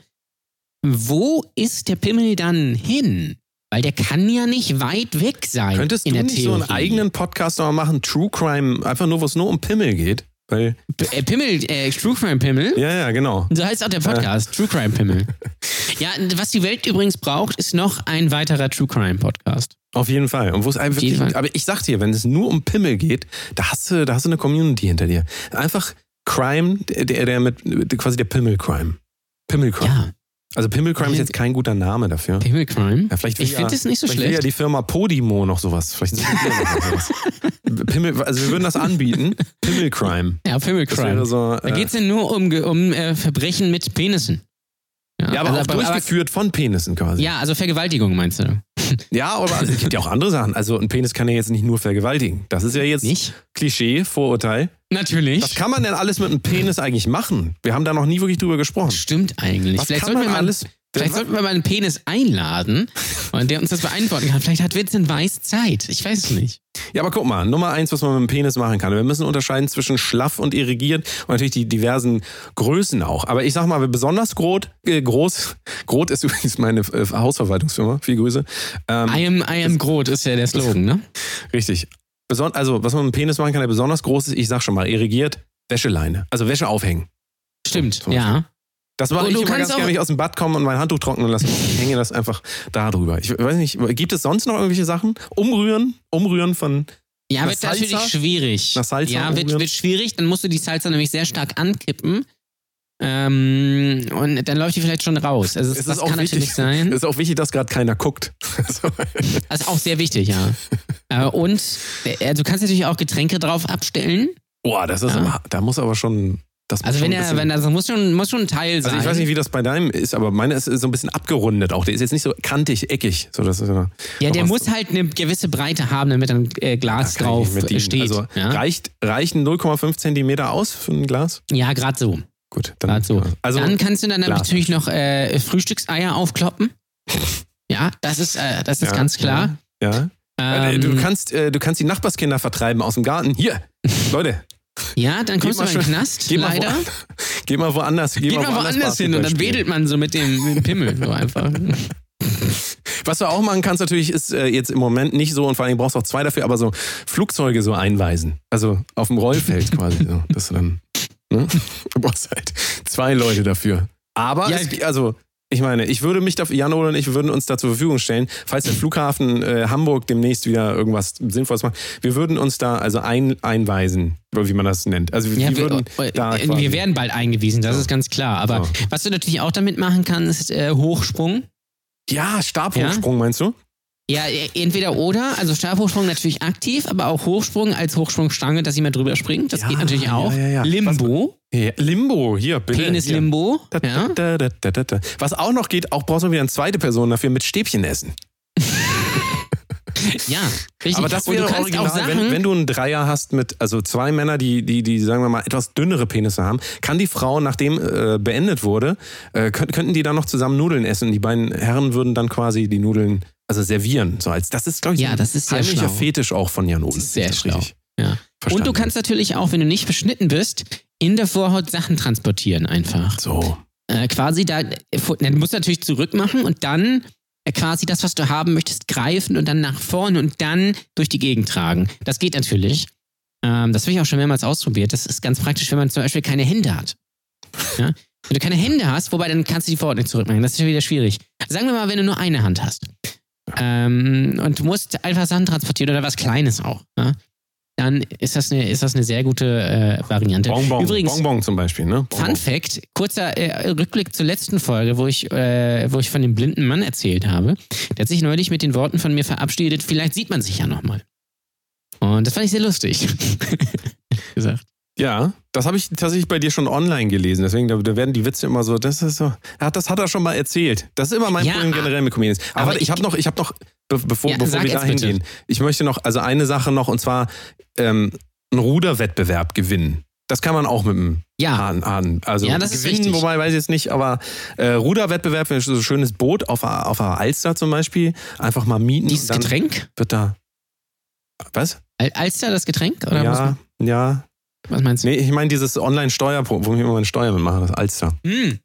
Wo ist der Pimmel dann hin? Weil der kann ja nicht weit weg sein.
Könntest
in
du nicht so einen
Theorie.
eigenen Podcast noch mal machen, True Crime, einfach nur, wo es nur um Pimmel geht? Weil,
äh, Pimmel, äh, True Crime Pimmel.
ja, ja, genau.
So heißt auch der Podcast, True Crime Pimmel. Ja, was die Welt übrigens braucht, ist noch ein weiterer True Crime Podcast.
Auf jeden Fall. Und wo es einfach,
Fall.
aber ich sag dir, wenn es nur um Pimmel geht, da hast du, da hast du eine Community hinter dir. Einfach Crime, der, der, der mit, quasi der Pimmel-Crime. Pimmel-Crime.
Ja,
Also Pimmel-Crime ist jetzt kein guter Name dafür.
Pimmel Crime.
Ja, vielleicht
Ich finde
ja,
es nicht so
vielleicht will ja
schlecht.
die Firma Podimo noch sowas. Vielleicht noch sowas. Pimmel, also wir würden das anbieten. Pimmel Crime.
Ja, Pimmel
Das
Crime.
wäre so.
Da
Äh,
geht es ja nur um, um äh, Verbrechen mit Penissen.
ja, aber
also,
auch durchgeführt von Penissen quasi.
ja, also Vergewaltigung meinst du?
Ja, aber also, es gibt ja auch andere Sachen. Also ein Penis kann ja jetzt nicht nur vergewaltigen. Das ist ja jetzt
Nicht?
Klischee, Vorurteil.
Natürlich.
Was kann man denn alles mit einem Penis eigentlich machen? Wir haben da noch nie wirklich drüber gesprochen.
Stimmt eigentlich.
Was
vielleicht
kann man alles?
Vielleicht sollten wir mal einen Penis einladen und der uns das beantworten kann. Vielleicht hat Vincent Weiß Zeit. Ich weiß es nicht.
Ja, aber guck mal, Nummer eins, was man mit dem Penis machen kann. Wir müssen unterscheiden zwischen schlaff und irrigiert und natürlich die diversen Größen auch. Aber ich sag mal, besonders groß, äh, groß, Groth ist übrigens meine äh, Hausverwaltungsfirma, viel Grüße. Ähm,
I am, I am Groot ist ja der Slogan, ne?
richtig. Beson also, was man mit dem Penis machen kann, der besonders groß ist, ich sag schon mal, irrigiert, Wäscheleine. Also Wäsche aufhängen.
Stimmt, ja.
Das mache
Und
ich
du
immer
kannst
ganz
auch-
gerne, wenn ich aus dem Bad komme und mein Handtuch trocknen lasse. Ich hänge das einfach da drüber. Ich weiß nicht, gibt es sonst noch irgendwelche Sachen? Umrühren? Umrühren von
Ja, wird
Salsa?
natürlich schwierig.
Nach Salsa
ja, wird, wird schwierig. Dann musst du die Salsa nämlich sehr stark ankippen. Ähm, und dann läuft die vielleicht schon raus. Also
Es
das,
ist
kann
wichtig,
natürlich sein.
Es ist auch wichtig, dass gerade keiner guckt. Also,
Das ist auch sehr wichtig, ja. äh, und äh, du kannst natürlich auch Getränke drauf abstellen.
Boah, das ist
Ja.
aber, da muss aber schon. Das muss
Also
schon
wenn er, wenn das muss schon, muss schon ein Teil sein.
also ich weiß nicht, wie das bei deinem ist, aber meine ist so ein bisschen abgerundet auch. Der ist jetzt nicht so kantig, eckig. So, das ist ja,
ja, der muss halt eine gewisse Breite haben, damit ein äh, Glas
ich
drauf steht.
Also
ja,
reicht, reichen 0,5 Zentimeter aus für ein Glas?
ja gerade so.
Gut, dann.
So.
Also,
dann kannst du dann
Glas.
natürlich noch äh, Frühstückseier aufkloppen. Ja, das ist, äh, das ist
Ja,
ganz klar.
ja. Äh,
Ähm,
du, kannst, äh, du kannst die Nachbarskinder vertreiben aus dem Garten. Hier, Leute,
ja, dann kommst du
mal
in den Knast,
geh mal,
leider.
wo, geh mal woanders. Geh
Geht mal woanders hin und dann wedelt man so mit dem, mit dem Pimmel so einfach.
Was du auch machen kannst natürlich, ist äh, jetzt im Moment nicht so und vor allem brauchst du auch zwei dafür, aber so Flugzeuge so einweisen. Also auf dem Rollfeld quasi. So, dass du dann, ne? Du brauchst halt zwei Leute dafür. Aber,
Ja,
es, also, ich meine, ich würde mich dafür, Jan oder ich, würden uns da zur Verfügung stellen, falls der Flughafen äh, Hamburg demnächst wieder irgendwas Sinnvolles macht. Wir würden uns da also ein, einweisen, wie man das nennt. Also wir,
Ja,
wir würden
äh,
da
äh, wir werden bald eingewiesen, das
So.
ist ganz klar. Aber
So.
was du natürlich auch damit machen kannst, ist äh, Hochsprung.
Ja, Stabhochsprung meinst du?
Ja, e- entweder oder, also Stabhochsprung natürlich aktiv, aber auch Hochsprung als Hochsprungstange, dass jemand drüber springt. Das
Ja,
geht natürlich auch.
ja, ja.
Limbo,
Ja, Limbo, hier, bitte.
Penis
hier.
Limbo.
Da. Was auch noch geht, auch brauchst du wieder eine zweite Person dafür mit Stäbchen essen.
ja, richtig.
Aber das wäre original,
auch Sachen,
wenn, wenn du einen Dreier hast mit, also zwei Männer, die, die, die, sagen wir mal, etwas dünnere Penisse haben, kann die Frau, nachdem äh, beendet wurde, äh, könnt, könnten die dann noch zusammen Nudeln essen. Die beiden Herren würden dann quasi die Nudeln, also servieren. So als, das ist, glaube ich,
Ja,
ein
das ist sehr
heimlicher. Fetisch auch von Jan
ist sehr schlau. Ja. Und du kannst natürlich auch, wenn du nicht beschnitten bist, in der Vorhaut Sachen transportieren einfach.
So.
Äh, quasi da, äh, du musst natürlich zurück machen und dann äh, quasi das, was du haben möchtest, greifen und dann nach vorne und dann durch die Gegend tragen. Das geht natürlich. Ähm, das habe ich auch schon mehrmals ausprobiert. Das ist ganz praktisch, wenn man zum Beispiel keine Hände hat. Ja? Wenn du keine Hände hast, wobei dann kannst du die Vorhaut nicht zurückmachen. Das ist ja wieder schwierig. Sagen wir mal, wenn du nur eine Hand hast ähm, und musst einfach Sachen transportieren oder was Kleines auch, ja? dann ist das eine, ist das eine sehr gute äh, Variante.
Bonbon,
Übrigens,
Bonbon zum Beispiel, ne? Bonbon.
Fun Fact, kurzer äh, Rückblick zur letzten Folge, wo ich, äh, wo ich von dem blinden Mann erzählt habe. Der hat sich neulich mit den Worten von mir verabschiedet, vielleicht sieht man sich ja nochmal. Und das fand ich sehr lustig. gesagt.
Ja, das habe ich tatsächlich bei dir schon online gelesen. Deswegen, da, da werden die Witze immer so, das ist so, das hat er schon mal erzählt. Das ist immer mein
Ja,
Problem generell mit Comedians. Aber,
aber
ich
ich-
habe noch, ich habe noch, be bevor,
Ja,
bevor wir
jetzt
dahin
bitte.
gehen, ich möchte noch, also eine Sache noch, und zwar ähm, einen Ruderwettbewerb gewinnen. Das kann man auch mit dem
Ja,
Hahn, Hahn. Also
Ja, das ist
gewinnen,
richtig.
wobei weiß ich jetzt nicht, aber äh, Ruderwettbewerb, so ein schönes Boot auf, auf der Alster zum Beispiel, einfach mal mieten.
dieses Getränk?
Wird da. Was?
Al Alster, das Getränk? Oder
ja, ja.
Was meinst du?
Nee, ich meine dieses Online-Steuer, wo ich immer meine Steuer mitmache, das Alster.
Hm.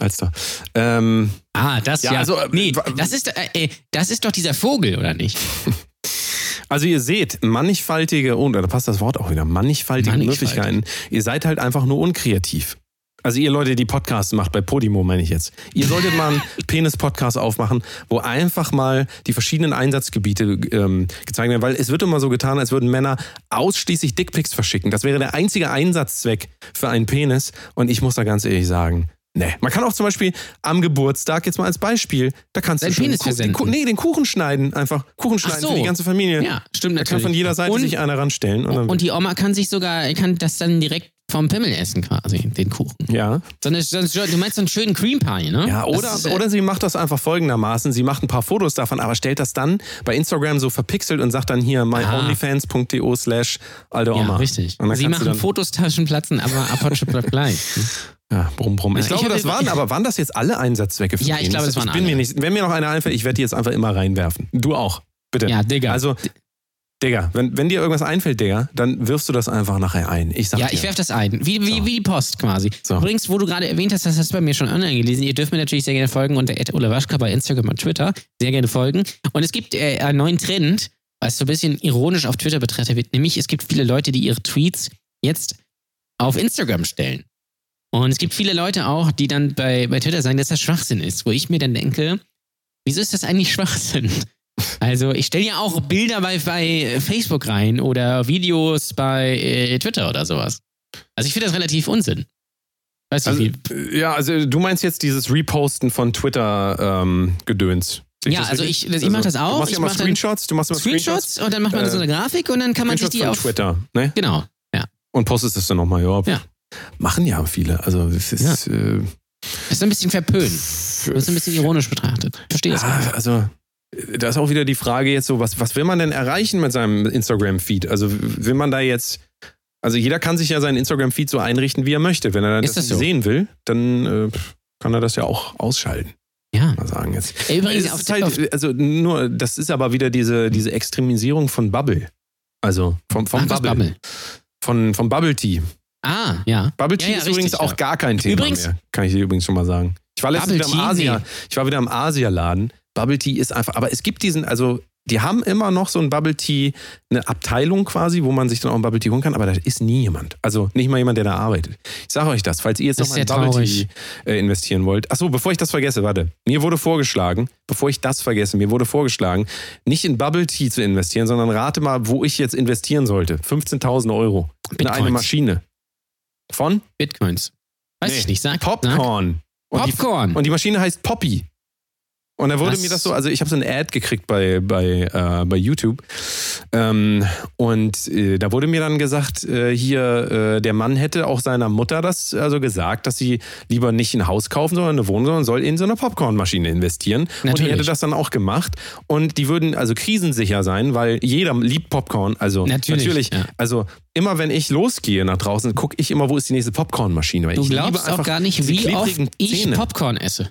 Alster. Ähm,
Ah, das
Ja,
ja.
also, äh,
nee, das ist, äh, äh, das ist doch dieser Vogel, oder nicht?
also ihr seht, mannigfaltige, oh, da passt das Wort auch wieder, mannigfaltige
Mannigfaltig.
Möglichkeiten. Ihr seid halt einfach nur unkreativ. Also ihr Leute, die Podcasts macht, bei Podimo meine ich jetzt. Ihr solltet mal einen Penis-Podcast aufmachen, wo einfach mal die verschiedenen Einsatzgebiete ähm, gezeigt werden, weil es wird immer so getan, als würden Männer ausschließlich Dickpics verschicken. Das wäre der einzige Einsatzzweck für einen Penis. Und ich muss da ganz ehrlich sagen, Nee. Man kann auch zum Beispiel am Geburtstag, jetzt mal als Beispiel, da kannst
Deinen
du
Penis
den, Ku- den. Ku- nee, den Kuchen schneiden, einfach Kuchen schneiden
so.
für die ganze Familie.
Ja, stimmt
Da kann
natürlich.
von jeder Seite
und,
sich einer ranstellen. Und
und die Oma kann sich sogar, kann das dann direkt vom Pimmel essen quasi, den Kuchen.
ja.
So eine, so eine, du meinst so einen schönen Cream Pie, ne?
Ja, oder,
ist,
oder sie macht das einfach folgendermaßen. Sie macht ein paar Fotos davon, aber stellt das dann bei Instagram so verpixelt und sagt dann hier
Ah.
myonlyfans.de slash alte
Ja, richtig. Sie machen Fotos, Taschen platzen, aber Apache bleibt gleich.
Ja, brumm, brumm. Ich
Ja, ich
glaube,
hab
das waren, aber waren das jetzt alle Einsatzzwecke für
Ja, ich glaube, das waren
ich bin
alle.
Mir nicht, wenn mir noch einer einfällt, ich werde die jetzt einfach immer reinwerfen. Du auch. Bitte.
Ja, Digga.
Also, Digga, wenn, wenn dir irgendwas einfällt, Digga, dann wirfst du das einfach nachher ein. Ich sag
Ja,
dir.
ich werf das ein. Wie, wie,
So.
wie die Post quasi.
So.
Übrigens, wo du gerade erwähnt hast, das hast du bei mir schon online gelesen. Ihr dürft mir natürlich sehr gerne folgen unter @olewaschka bei Instagram und Twitter. Sehr gerne folgen. Und es gibt äh, einen neuen Trend, was so ein bisschen ironisch auf Twitter betrachtet wird. Nämlich, es gibt viele Leute, die ihre Tweets jetzt auf Instagram stellen. Und es gibt viele Leute auch, die dann bei, bei Twitter sagen, dass das Schwachsinn ist. Wo ich mir dann denke, wieso ist das eigentlich Schwachsinn? Also ich stelle ja auch Bilder bei, bei Facebook rein oder Videos bei äh, Twitter oder sowas. Also ich finde das relativ Unsinn. Weißt du,
Also,
wie?
ja, also du meinst jetzt dieses Reposten von Twitter-Gedöns.
Ja, also ich- ich mach das auch.
Du machst
Ich
ja
dann
Screenshots, du machst immer Screenshots,
Screenshots und dann macht man
äh,
so eine Grafik und dann kann man sich die
von
auf...
Twitter, ne?
Genau.
Und postest es dann nochmal, ja.
Ja.
Machen ja viele. Also es ist, äh,
Ist ein bisschen verpönt. Das ist ein bisschen ironisch betrachtet. Verstehe das.
Ja, also da ist auch wieder die Frage jetzt so, was, was will man denn erreichen mit seinem Instagram-Feed? Also will man da jetzt, also jeder kann sich ja seinen Instagram-Feed so einrichten, wie er möchte. Wenn er
Ist
das,
das so?
sehen will, dann äh, kann er das ja auch ausschalten,
Ja.
mal sagen jetzt.
Übrigens,
Es ist halt, also nur, das ist aber wieder diese, diese Extremisierung von Bubble. Also vom, vom
Ach,
Bubble.
Bubble.
Von, vom Bubble Tea.
Ah, ja.
Bubble
Ja,
Tea
ja,
ist übrigens
richtig,
auch
ja.
gar kein Thema
Übrigens-
mehr. Kann ich dir übrigens schon mal sagen. Ich war letztens wieder im? Asia.
Nee.
Ich war wieder im Asialaden. Bubble Tea ist einfach, aber es gibt diesen, also die haben immer noch so ein Bubble Tea, eine Abteilung quasi, wo man sich dann auch ein Bubble Tea holen kann, aber da ist nie jemand. Also nicht mal jemand, der da arbeitet. Ich sage euch das, falls ihr jetzt
Das
noch mal in Bubble
sehr
Tea
traurig.
äh, investieren wollt. Achso, bevor ich das vergesse, warte. Mir wurde vorgeschlagen, bevor ich das vergesse, mir wurde vorgeschlagen, nicht in Bubble Tea zu investieren, sondern rate mal, wo ich jetzt investieren sollte. 15.000 Euro. In eine
Bitcoins.
Maschine. Von?
Bitcoins. Weiß
Nee.
ich nicht. Sag. Sag.
Popcorn. Und die,
Popcorn.
und die Maschine heißt Poppy. Und da wurde
Was?
mir das so, also ich habe so ein Ad gekriegt bei, bei, äh, bei YouTube. Ähm, und äh, da wurde mir dann gesagt, äh, hier, äh, der Mann hätte auch seiner Mutter das also gesagt, dass sie lieber nicht ein Haus kaufen, sondern eine Wohnung, sondern soll in so eine Popcornmaschine investieren. Und die
Natürlich.
hätte das dann auch gemacht. Und die würden also krisensicher sein, weil jeder liebt Popcorn. Also
Natürlich, ja.
also immer wenn ich losgehe nach draußen, gucke ich immer, wo ist die nächste Popcornmaschine. Weil
Du glaubst auch gar nicht, wie oft ich. Popcorn esse.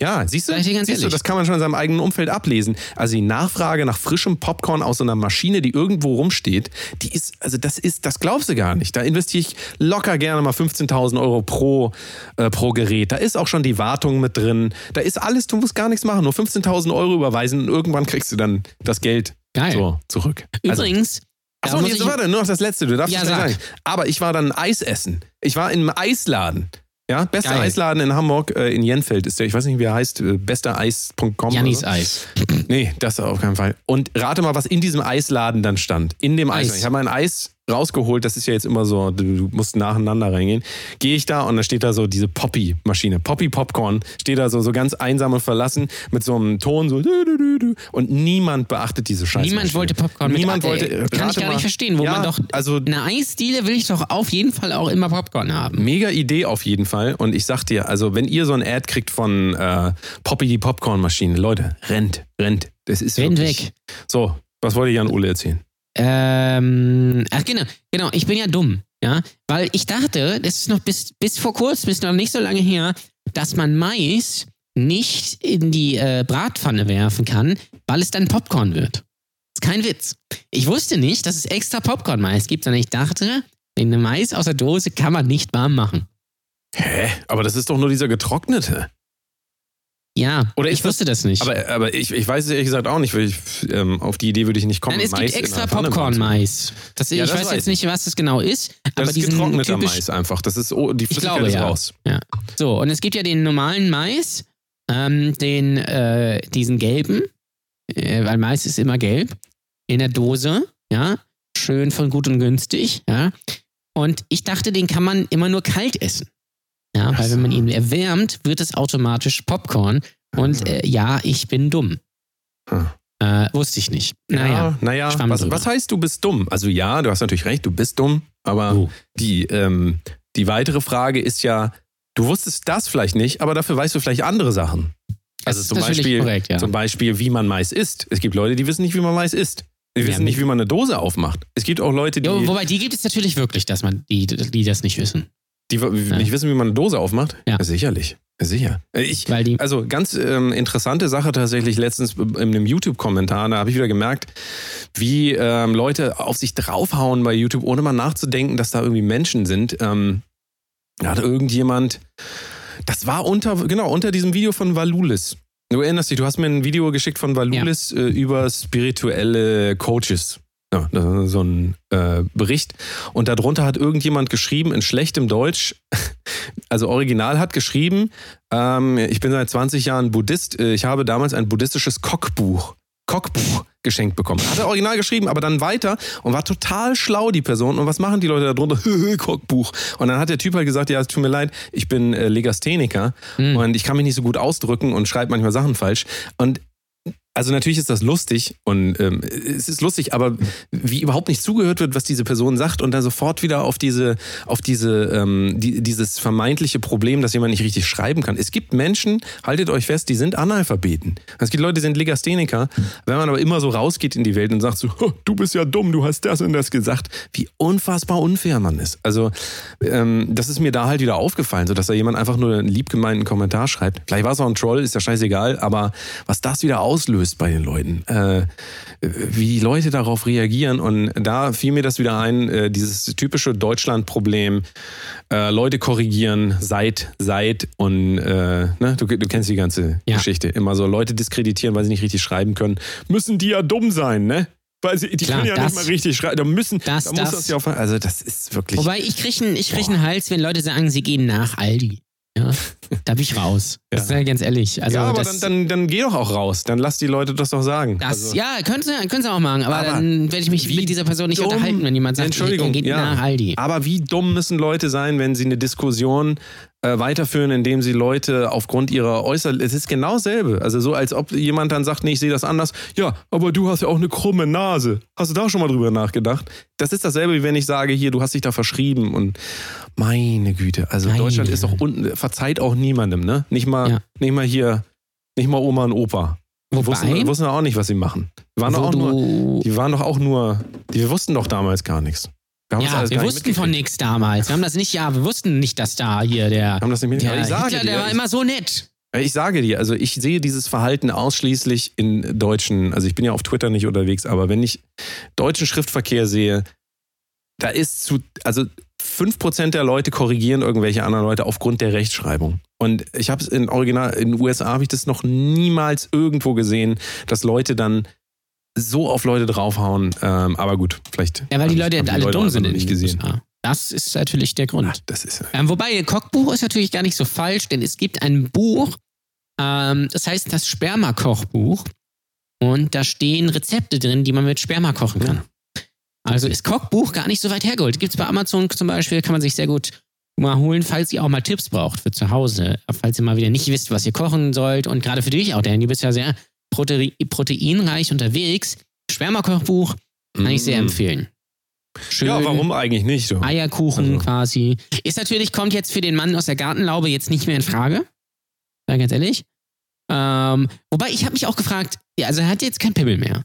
Ja, siehst du, siehst du, das kann man schon in seinem eigenen Umfeld ablesen. Also die Nachfrage nach frischem Popcorn aus so einer Maschine, die irgendwo rumsteht, die ist, also das ist, das glaubst du gar nicht. Da investiere ich locker gerne mal 15.000 Euro pro, äh, pro Gerät. Da ist auch schon die Wartung mit drin. Da ist alles, du musst gar nichts machen, nur 15.000 Euro überweisen und irgendwann kriegst du dann das Geld
Geil.
so zurück. Also,
Übrigens, da
Achso, und jetzt warte, nur noch das Letzte, du darfst
Ja,
es nicht
sag.
sagen. Aber ich war dann Eis essen. Ich war in einem Eisladen. Ja, bester
Geil.
Eisladen in Hamburg, äh, in Jenfeld ist der, ich weiß nicht, wie er heißt, äh, bestereis.com.
Jannis
so.
Eis.
Nee, das auf keinen Fall. Und rate mal, was in diesem Eisladen dann stand. In dem Eis.
Eis.
Ich habe mein Eis rausgeholt, das ist ja jetzt immer so, du, musst nacheinander reingehen. Gehe ich da und da steht da so diese Poppy-Maschine. Poppy Popcorn steht da so, so ganz einsam und verlassen mit so einem Ton so. Und niemand beachtet diese Scheiße.
Niemand wollte Popcorn mit
Niemand wollte.
Kann ich gar
mal.
nicht verstehen, wo
ja,
man doch.
Also
eine Eisdiele will ich doch auf jeden Fall auch immer Popcorn haben.
Mega Idee auf jeden Fall. Und ich sag dir, also wenn ihr so ein Ad kriegt von äh, Poppy die Popcornmaschine, Leute, rennt, rennt. Das ist
Rennt
wirklich.
weg.
So, was wollte ich an Ole erzählen?
Ähm, ach genau, genau, ich bin ja dumm, ja, weil ich dachte, das ist noch bis, bis vor kurzem, bis noch nicht so lange her, dass man Mais nicht in die äh, Bratpfanne werfen kann, weil es dann Popcorn wird. ist kein Witz. Ich wusste nicht, dass es extra Popcorn-Mais gibt, sondern ich dachte, den Mais aus der Dose kann man nicht warm machen.
Hä? Aber das ist doch nur dieser getrocknete.
Ja,
Oder
ich wusste das nicht.
Aber, aber ich, ich weiß es ehrlich gesagt auch nicht, weil ich, ähm, auf die Idee würde ich nicht kommen.
Nein, es
Mais
gibt extra Popcorn-Mais. Das,
Ja,
ich weiß
weiß
jetzt nicht, was das genau ist,
Das
aber
ist getrockneter Mais einfach. Das ist, oh, die Flüssigkeit
glaube,
ist
ja.
raus.
Ja. So, und es gibt ja den normalen Mais, ähm, den, äh, diesen gelben, äh, weil Mais ist immer gelb, in der Dose, ja, schön von gut und günstig, ja. Und ich dachte, den kann man immer nur kalt essen. Ja, weil wenn man ihn erwärmt, wird es automatisch Popcorn. Und äh, ja, ich bin dumm.
Hm.
Äh, wusste ich nicht. Naja.
Ja, naja. Was, was heißt, du bist dumm? Also ja, du hast natürlich recht, du bist dumm, aber
Oh.
die, ähm, die weitere Frage ist ja, du wusstest das vielleicht nicht, aber dafür weißt du vielleicht andere Sachen.
Das
Also
ist
zum Beispiel,
korrekt, ja.
zum Beispiel, wie man Mais isst. Es gibt Leute, die wissen nicht, wie man Mais isst. Die
Ja,
wissen nicht, wie man eine Dose aufmacht. Es gibt auch Leute, die,
Jo, wobei die gibt es natürlich wirklich, dass man die, die das nicht wissen.
Die nicht wissen, wie man eine Dose aufmacht.
Ja.
sicherlich. Sicher. Ich, also ganz ähm, interessante Sache tatsächlich letztens in einem YouTube-Kommentar, da habe ich wieder gemerkt, wie ähm, Leute auf sich draufhauen bei YouTube, ohne mal nachzudenken, dass da irgendwie Menschen sind. Ähm, da hat irgendjemand, das war unter, genau, unter diesem Video von Valulis. Du erinnerst dich, du hast mir ein Video geschickt von Valulis äh, über spirituelle Coaches. Ja, so ein äh, Bericht. Und darunter hat irgendjemand geschrieben, in schlechtem Deutsch, also original hat geschrieben, ähm, ich bin seit 20 Jahren Buddhist, äh, ich habe damals ein buddhistisches Kochbuch, Kochbuch geschenkt bekommen. Hat er original geschrieben, aber dann weiter und war total schlau, die Person. Und was machen die Leute da drunter? Kochbuch. Und dann hat der Typ halt gesagt, ja, es tut mir leid, ich bin äh, Legastheniker
Hm.
und ich kann mich nicht so gut ausdrücken und schreibe manchmal Sachen falsch. Und also natürlich ist das lustig und ähm, es ist lustig, aber wie überhaupt nicht zugehört wird, was diese Person sagt und dann sofort wieder auf diese, auf diese, ähm, die, dieses vermeintliche Problem, dass jemand nicht richtig schreiben kann. Es gibt Menschen, haltet euch fest, die sind Analphabeten. Es gibt Leute, die sind Legastheniker. Wenn man aber immer so rausgeht in die Welt und sagt so, "Oh, du bist ja dumm, du hast das und das gesagt, wie unfassbar unfair man ist. Also ähm, das ist mir da halt wieder aufgefallen, so dass da jemand einfach nur einen liebgemeinten Kommentar schreibt. Vielleicht war es auch ein Troll, ist ja scheißegal, aber was das wieder auslöst bei den Leuten, äh, wie die Leute darauf reagieren und da fiel mir das wieder ein, äh, dieses typische Deutschland-Problem, äh, Leute korrigieren, seid, seid und äh, ne, du, du kennst die ganze
Ja.
Geschichte. Immer so Leute diskreditieren, weil sie nicht richtig schreiben können. Müssen die ja dumm sein, ne? Weil sie, die
Klar,
können ja
das-
nicht mal richtig schreiben. Da müssen,
das-
da muss
das-
das ja auf, also das ist wirklich.
Wobei ich kriege einen, krieg Hals, wenn Leute sagen, sie gehen nach Aldi. Ja, da bin ich raus.
Ja.
Das ist ja ganz ehrlich. Also
ja, aber dann, dann, dann geh doch auch raus. Dann lass die Leute das doch sagen.
das,
Also-
ja, können sie, können sie auch machen, aber,
Aber
dann werde ich mich
wie
mit dieser Person nicht
dumm-
unterhalten, wenn jemand sagt,
Entschuldigung,
er geht
ja.
nach Aldi.
Aber wie dumm müssen Leute sein, wenn sie eine Diskussion äh, weiterführen, indem sie Leute aufgrund ihrer Äußerlichen, es ist genau dasselbe. Also so, als ob jemand dann sagt, nee, ich sehe das anders. Ja, aber du hast ja auch eine krumme Nase. Hast du da schon mal drüber nachgedacht? Das ist dasselbe, wie wenn ich sage, hier, du hast dich da verschrieben und meine Güte. Also
Meine.
Deutschland ist doch unten, verzeiht auch niemandem, ne? Nicht mal,
Ja.
nicht mal hier, nicht mal Oma und Opa. Die wussten, wussten auch nicht, was sie machen. Die waren, doch auch nur, die waren doch auch nur, die, wir wussten doch damals gar nichts.
Ja, wir wussten von nichts damals. Wir haben das nicht, ja, wir wussten nicht, dass da hier der,
Haben das nicht
der.
Ich sage
Hitler,
dir,
der war
ich-
immer so nett.
Ich sage dir, also ich sehe dieses Verhalten ausschließlich in deutschen, also ich bin ja auf Twitter nicht unterwegs, aber wenn ich deutschen Schriftverkehr sehe, da ist zu, also 5% der Leute korrigieren irgendwelche anderen Leute aufgrund der Rechtschreibung. Und ich habe es in Original, in den USA habe ich das noch niemals irgendwo gesehen, dass Leute dann so auf Leute draufhauen. Ähm, aber gut, vielleicht.
Ja, weil die Leute
haben
alle dumm
einfach
sind in
nicht
den
gesehen.
USA. Das ist natürlich der Grund.
Ach, das ist
Ähm, wobei, Kochbuch ist natürlich gar nicht so falsch, denn es gibt ein Buch, ähm, das heißt das Sperma-Kochbuch. Und da stehen Rezepte drin, die man mit Sperma kochen kann. Also ist Kochbuch gar nicht so weit hergeholt. Gibt es bei Amazon zum Beispiel, kann man sich sehr gut mal holen, falls ihr auch mal Tipps braucht für zu Hause. Falls ihr mal wieder nicht wisst, was ihr kochen sollt. Und gerade für dich auch, denn du bist ja sehr prote proteinreich unterwegs. Sperma-Kochbuch kann ich sehr
Mm.
empfehlen. Schön.
Ja, warum eigentlich nicht? So?
Eierkuchen
Also.
quasi. Ist natürlich, kommt jetzt für den Mann aus der Gartenlaube jetzt nicht mehr in Frage. Sag ganz ehrlich. Ähm, wobei, ich habe mich auch gefragt, ja, also er hat jetzt kein Pimmel mehr.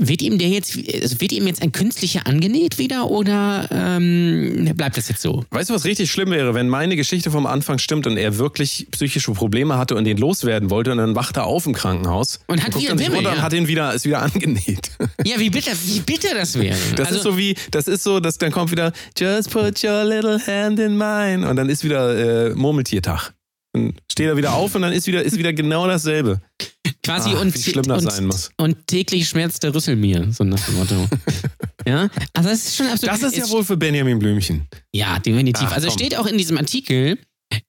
Wird ihm der jetzt, also wird ihm jetzt ein künstlicher angenäht wieder oder ähm, bleibt das jetzt so?
Weißt du, was richtig schlimm wäre, wenn meine Geschichte vom Anfang stimmt und er wirklich psychische Probleme hatte und den loswerden wollte und dann wacht er auf im Krankenhaus
Und hat
guckt
wieder
runter
ja.
und hat ihn wieder, ist wieder angenäht.
Ja, wie bitter, wie bitter das wäre.
Das
also,
ist so wie, das ist so, dass dann kommt wieder Just put your little hand in mine und dann ist wieder äh, Murmeltiertag. Dann steht er wieder auf und dann ist wieder, ist wieder genau dasselbe.
quasi
Ach,
und,
wie schlimm das
und,
sein muss.
und täglich schmerzt der Rüssel mir, so nach dem Motto. ja, also das ist schon absolut.
Das ist ja wohl für Benjamin Blümchen.
Ja, definitiv.
Ach,
also
komm.
steht auch in diesem Artikel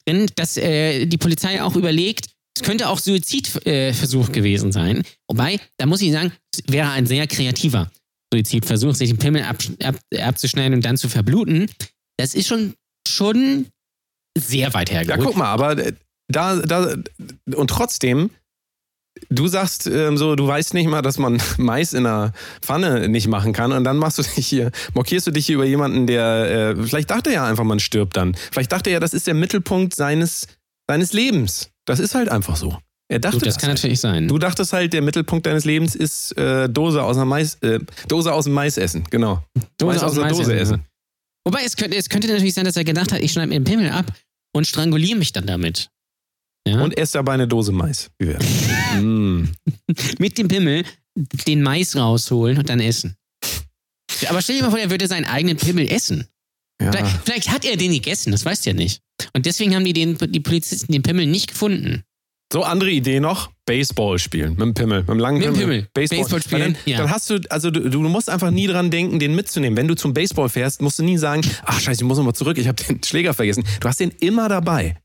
drin, dass äh, die Polizei auch überlegt, es könnte auch Suizidversuch äh, gewesen sein. Wobei, da muss ich sagen, es wäre ein sehr kreativer Suizidversuch, sich den Pimmel ab, ab, abzuschneiden und dann zu verbluten. Das ist schon, schon sehr weit
Ja,
hergeholt.
guck mal, aber äh, da, da, und trotzdem, du sagst ähm, so, du weißt nicht mal, dass man Mais in einer Pfanne nicht machen kann und dann machst du dich hier, mockierst du dich hier über jemanden, der, äh, vielleicht dachte er ja einfach, man stirbt dann. Vielleicht dachte er ja, das ist der Mittelpunkt seines, seines Lebens. Das ist halt einfach so. Er dachte
Gut, das kann
halt.
natürlich sein.
Du dachtest halt, der Mittelpunkt deines Lebens ist äh, Dose aus einer Mais, äh, Dose aus dem Mais essen, genau. Mais aus
dem
einer
Mais
Dose
essen,
essen.
Wobei, es könnte, es könnte natürlich sein, dass er gedacht hat, ich schneide mir den Pimmel ab und stranguliere mich dann damit. Ja?
Und ess dabei eine Dose Mais. Wär's? mm.
mit dem Pimmel den Mais rausholen und dann essen. Ja, Aber stell dir mal vor, er würde seinen eigenen Pimmel essen.
ja.
Vielleicht, vielleicht hat er den gegessen, das weißt du ja nicht. Und deswegen haben die, den, die Polizisten den Pimmel nicht gefunden.
So, andere Idee noch: Baseball spielen. Mit dem Pimmel. Mit dem langen Pimmel.
Pimmel. Baseball spielen,
Weil Dann,
ja.
dann hast du, also du, du musst einfach nie dran denken, den mitzunehmen. Wenn du zum Baseball fährst, musst du nie sagen: Ach, Scheiße, ich muss nochmal zurück, ich habe den Schläger vergessen. Du hast den immer dabei.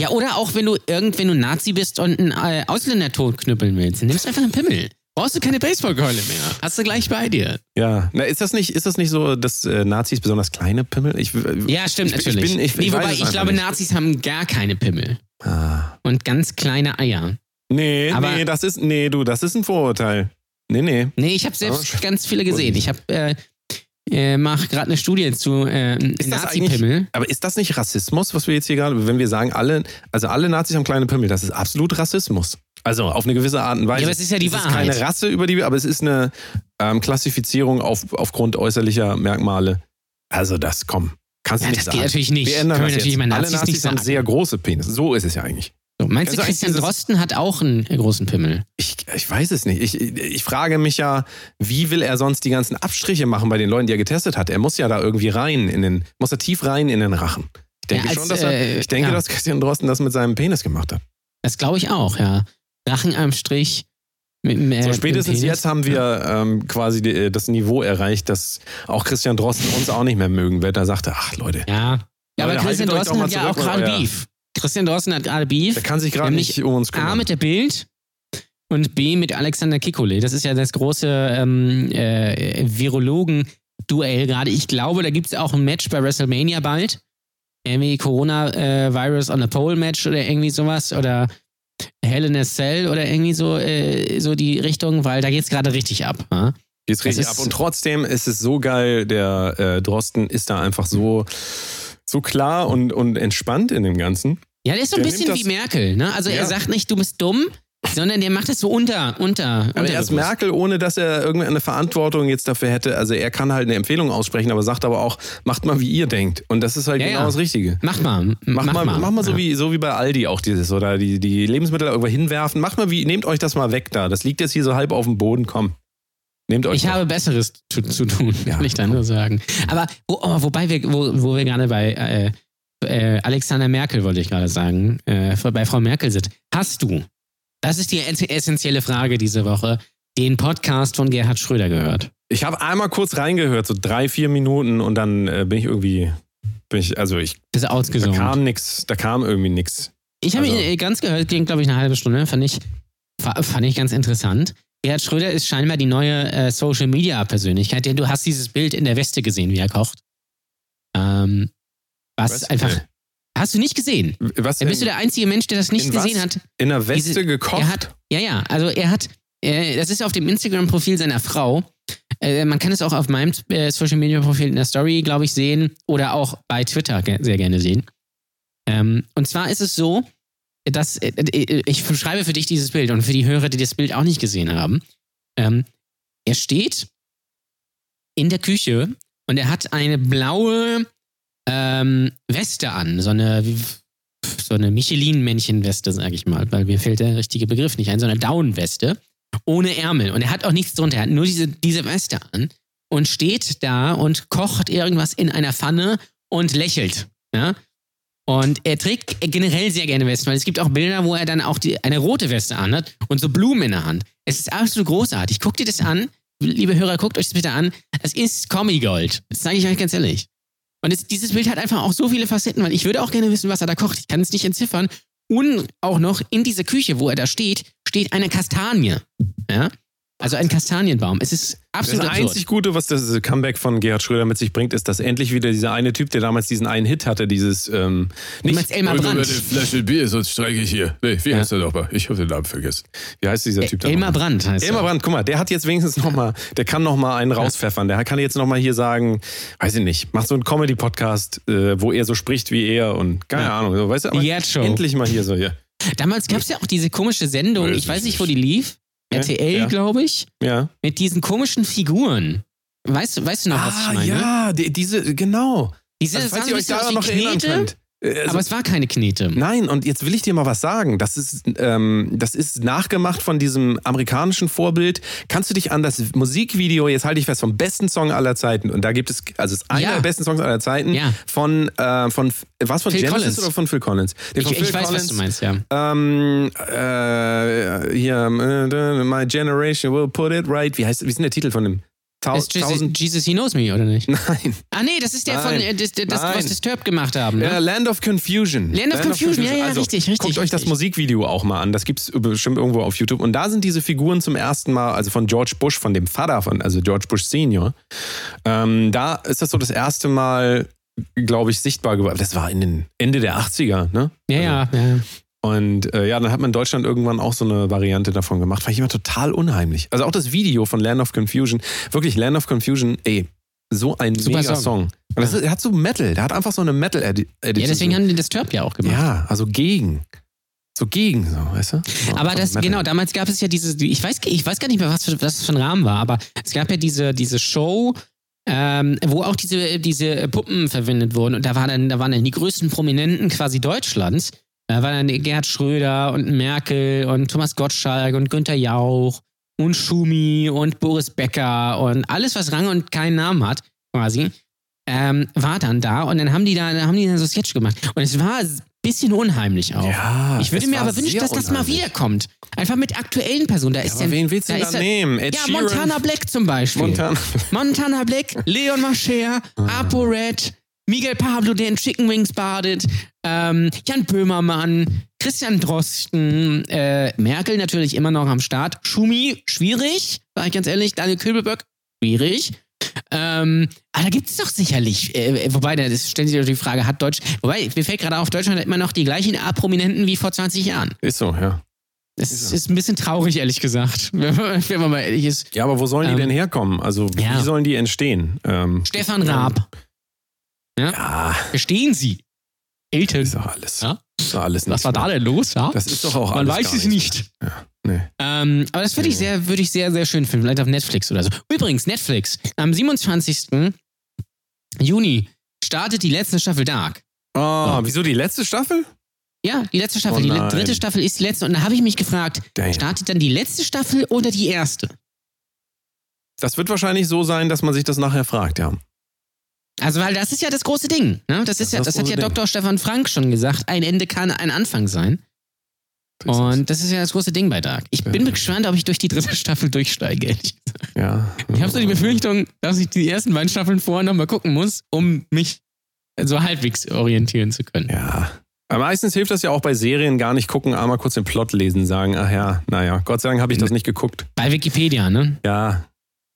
Ja, oder auch wenn du irgend, wenn du Nazi bist und einen äh, Ausländer totknüppeln willst, dann nimmst du einfach einen Pimmel. Brauchst du keine Baseballkeule mehr. Hast du gleich bei dir.
Ja. Na, ist das nicht, ist das nicht so, dass äh, Nazis besonders kleine Pimmel? Ich,
Ja, stimmt
ich,
natürlich.
Ich bin, ich,
nee, wobei ich glaube,
nicht.
Nazis haben gar keine Pimmel.
Ah.
Und ganz kleine Eier.
Nee,
Aber-
nee, das ist, nee, du, das ist ein Vorurteil. Nee, nee.
Nee, ich habe selbst
Aber-
ganz viele gesehen. Ich habe äh, äh, mache gerade eine Studie zu äh, Nazi-Pimmel.
Aber ist das nicht Rassismus, was wir jetzt hier gerade, wenn wir sagen, alle, also alle Nazis haben kleine Pimmel, das ist absolut Rassismus. Also auf eine gewisse Art und Weise.
Ja, aber es ist ja die
es
Wahrheit.
ist keine Rasse, über die wir, aber es ist eine ähm, Klassifizierung auf, aufgrund äußerlicher Merkmale. Also das, komm, kannst du
Ja,
nicht
das
sagen.
geht natürlich nicht.
Wir ändern
Können
das
natürlich
jetzt. Alle
Nazis
Nazis
nicht
haben
sagen.
sehr große Penisse. So ist es ja eigentlich.
So, meinst du,
Kennst du
Christian
dieses-
Drosten hat auch einen großen Pimmel?
Ich, ich weiß es nicht. Ich, ich frage mich ja, wie will er sonst die ganzen Abstriche machen bei den Leuten, die er getestet hat? Er muss ja da irgendwie rein in den, muss er tief rein in den Rachen. Ich denke
Ja, als,
schon, dass er,
äh,
ich denke,
ja.
dass Christian Drosten das mit seinem Penis gemacht hat.
Das glaube ich auch, ja. Drachen am Strich. Äh,
So,
dem
spätestens jetzt haben wir ähm, quasi die, äh, das Niveau erreicht, dass auch Christian Drosten uns auch nicht mehr mögen wird. Er sagte, ach Leute,
Ja. Ja, aber
Leute,
Christian Drosten hat ja auch gerade
euer-
Beef. Christian Drosten hat gerade Beef.
der kann sich gerade nicht um uns
A
kümmern.
mit der Bild und B mit Alexander Kikole. Das ist ja das große ähm, äh, Virologen-Duell gerade. Ich glaube, da gibt es auch ein Match bei WrestleMania bald. irgendwie Corona-Virus on a Pole Match oder irgendwie sowas oder Hell in a Cell oder irgendwie so, äh, so die Richtung, weil da geht's gerade richtig ab. Ja?
Geht's richtig ab. Und trotzdem ist es so geil, der äh, Drosten ist da einfach so, so klar und, und entspannt in dem Ganzen.
Ja, der ist so ein
Der
bisschen wie Merkel, ne? Also er
Ja.
sagt nicht, du bist dumm, sondern der macht es so unter, unter.
Aber er ist
unterbewusst.
Merkel, ohne dass er irgendeine Verantwortung jetzt dafür hätte. Also er kann halt eine Empfehlung aussprechen, aber sagt aber auch, macht mal, wie ihr denkt. Und das ist halt
Ja,
genau
ja.
das Richtige.
Mach mal.
Mach, mal, mach mal so,
Ja.
wie, so wie bei Aldi auch dieses, oder die, die Lebensmittel irgendwo hinwerfen. Macht mal wie, nehmt euch das mal weg da. Das liegt jetzt hier so halb auf dem Boden, komm. Nehmt euch
Ich
doch.
habe Besseres zu, zu tun,
Ja,
kann ich da nur sagen. Aber wo, oh, wobei wir, wo, wo wir gerade bei äh, äh, Alexander Merkel, wollte ich gerade sagen, äh, bei Frau Merkel sind. Hast du, das ist die ess- essentielle Frage diese Woche, den Podcast von Gerhard Schröder gehört?
Ich habe einmal kurz reingehört, so drei, vier Minuten und dann äh, bin ich irgendwie, bin ich, also ich,
Bist du
da
ausgesungen?
kam nix, da kam irgendwie nix.
Ich habe
Also-
ihn äh, ganz gehört, ging glaube ich eine halbe Stunde, fand ich, fa- fand ich ganz interessant. Gerhard Schröder ist scheinbar die neue äh, Social Media Persönlichkeit, denn du hast dieses Bild in der Weste gesehen, wie er kocht. Ähm, was
Was?
einfach.
Nee.
Hast du nicht gesehen?
Was
Dann bist du der einzige Mensch, der das nicht
in was?
gesehen hat.
in der Weste
diese-
gekocht?
Er hat, ja, ja, also er hat, äh, das ist auf dem Instagram-Profil seiner Frau. Äh, man kann es auch auf meinem äh, Social-Media-Profil in der Story, glaube ich, sehen oder auch bei Twitter ge sehr gerne sehen. Ähm, und zwar ist es so, dass äh, äh, ich beschreibe für dich dieses Bild und für die Hörer, die das Bild auch nicht gesehen haben. Ähm, er steht in der Küche und er hat eine blaue ähm, Weste an, so eine, so eine Michelin-Männchen-Weste, sag ich mal, weil mir fällt der richtige Begriff nicht ein, so eine Down-Weste ohne Ärmel und er hat auch nichts drunter, er hat nur diese, diese Weste an und steht da und kocht irgendwas in einer Pfanne und lächelt, ja. Und er trägt generell sehr gerne Westen, weil es gibt auch Bilder, wo er dann auch die, eine rote Weste anhat und so Blumen in der Hand. Es ist absolut großartig. Guckt ihr das an, liebe Hörer, guckt euch das bitte an. Das ist Comic-Gold. Das sage ich euch ganz ehrlich. Und es, dieses Bild hat einfach auch so viele Facetten, weil ich würde auch gerne wissen, was er da kocht. Ich kann es nicht entziffern. Und auch noch in dieser Küche, wo er da steht, steht eine Kastanie. Ja? Also ein Kastanienbaum. Es ist
Das
absolut absurd.
einzig Gute, was das Comeback von Gerhard Schröder mit sich bringt, ist, dass endlich wieder dieser eine Typ, der damals diesen einen Hit hatte, dieses ähm,
meinst Elmar Brandt?
Flasche Bier, sonst streike ich hier. Nee, wie
Ja.
heißt der nochmal? Ich habe den Namen vergessen.
Wie heißt dieser Typ da?
Elmar? Brandt heißt
Elmar
er.
Brandt, guck mal, der hat jetzt wenigstens noch mal, der kann noch mal einen rauspfeffern. Der kann jetzt noch mal hier sagen, weiß ich nicht, macht so einen Comedy-Podcast, äh, wo er so spricht wie er und keine
Ja.
Ahnung, so, weißt du, aber
Jetzt schon.
endlich mal hier so, ja.
Damals gab es ja auch diese komische Sendung,
Weiß
ich weiß
ich
nicht, wo die lief. RTL,
ja.
glaube ich.
Ja.
Mit diesen komischen Figuren. Weißt, du- weißt du noch, was ich
Ah,
meine?
ja, die, diese, genau.
Diese
Also, falls ihr euch
wie
noch erinnern könnt. Äh, also-
aber es war keine Knete.
Nein, und jetzt will ich dir mal was sagen. Das ist, ähm, das ist nachgemacht von diesem amerikanischen Vorbild. Kannst du dich an das Musikvideo, jetzt halte ich fest, vom besten Song aller Zeiten, und da gibt es, also es ist einer
Ja.
der besten Songs aller Zeiten,
Ja.
von, äh, von, was von
Phil
Genesis
Collins.
oder von Phil Collins? Den
Ich,
Phil
ich weiß, was
Collins,
du meinst, ja.
Ähm, äh, hier, äh, My Generation will put it right. Wie heißt, wie ist denn der Titel von dem?
Ist Jesus, Jesus, He Knows Me, oder nicht?
nein.
Ah, nee, das ist der von,
Nein.
äh, das, das, was Disturbed gemacht haben. Ne?
Ja, Land of Confusion.
Land of Confusion, ja, ja, richtig, richtig,
Guckt euch das. Musikvideo auch mal an. Das gibt es bestimmt irgendwo auf YouTube. Und da sind diese Figuren zum ersten Mal, also von George Bush, von dem Vater von, also George Bush Senior. Ähm, da ist das so das erste Mal, glaube ich, sichtbar geworden. Das war in den Ende der 80er, ne?
ja, ja, ja.
Und äh, ja, dann hat man in Deutschland irgendwann auch so eine Variante davon gemacht. Fand ich immer total unheimlich. Also auch das Video von Land of Confusion. Wirklich, Land of Confusion, ey, so ein
Super
mega
Song.
Song. Und das ist, er hat so Metal. Der hat einfach so eine Metal-Edition.
Ja, deswegen haben die Disturbed ja auch gemacht.
Ja, also gegen. So gegen, so, weißt du? So
Aber das,
Metal.
genau, damals gab es ja diese, ich weiß, ich weiß gar nicht mehr, was, für, was das für ein Rahmen war, aber es gab ja diese, diese Show, ähm, wo auch diese, diese Puppen verwendet wurden. Und da, war dann, da waren dann die größten Prominenten quasi Deutschlands. Da waren dann Gerhard Schröder und Merkel und Thomas Gottschalk und Günther Jauch und Schumi und Boris Becker und alles, was Rang und keinen Namen hat, quasi, ähm, war dann da. Und dann haben die da, dann haben die dann so Sketch gemacht. Und es war ein bisschen unheimlich auch.
Ja,
Ich würde mir
war
aber wünschen, dass das mal wiederkommt. Einfach mit aktuellen Personen. Da ist
Aber
denn,
wen willst du
da
da
ist ja-
nehmen? Ed
Ja,
Sheeran?
Montana Black zum Beispiel.
Montana.
Montana Black, Leon Mascher,
Ah.
Apo Red, Miguel Pablo, der in Chicken Wings badet, ähm, Jan Böhmermann, Christian Drosten, äh, Merkel natürlich immer noch am Start, Schumi, schwierig, sag ich ganz ehrlich, Daniel Kübelböck, schwierig. Ähm, aber da gibt es doch sicherlich, äh, wobei, das stellt sich doch die Frage, hat Deutsch, wobei, mir fällt gerade auf, Deutschland hat immer noch die gleichen A-Prominenten wie vor 20 Jahren.
Ist so, ja.
Das ist, ist ein bisschen traurig, ehrlich gesagt, wenn man, wenn man mal ehrlich ist.
Ja, aber wo sollen die
Ähm,
denn herkommen? Also,
ja.
wie sollen die entstehen? Ähm,
Stefan Raab. Ja?
ja,
Verstehen Sie? Eltern.
ist doch alles.
Ja?
Ist doch alles
Was war da denn los? Ja?
Das ist doch auch
Man
alles
weiß
gar
es nicht.
Ja, nee.
Ähm, aber das würde ich sehr, würde ich sehr, sehr schön finden. Vielleicht auf Netflix oder so. Übrigens, Netflix. Am 27. Juni startet die letzte Staffel Dark.
Oh, wieso die letzte Staffel?
Ja, die letzte Staffel.
Oh
die dritte Staffel ist die letzte. Und da habe ich mich gefragt,
Damn.
startet dann die letzte Staffel oder die erste?
Das wird wahrscheinlich so sein, dass man sich das nachher fragt, ja.
Also, weil das ist ja das große Ding. Ne? Das, ist ja,
das
das hat ja
Ding.
Dr. Stefan Frank schon gesagt. Ein Ende kann ein Anfang sein.
Das
Und das ist ja das große Ding bei Dark. Ich bin
Ja.
gespannt, ob ich durch die dritte Staffel durchsteige. ehrlich gesagt.
ja.
Ich habe so die Befürchtung, dass ich die ersten beiden Staffeln vorher nochmal gucken muss, um mich so halbwegs orientieren zu können.
Ja. Aber meistens hilft das ja auch bei Serien gar nicht gucken, einmal kurz den Plot lesen, sagen, ach ja, naja, Gott sei Dank habe ich das nicht geguckt.
Bei Wikipedia, ne?
Ja,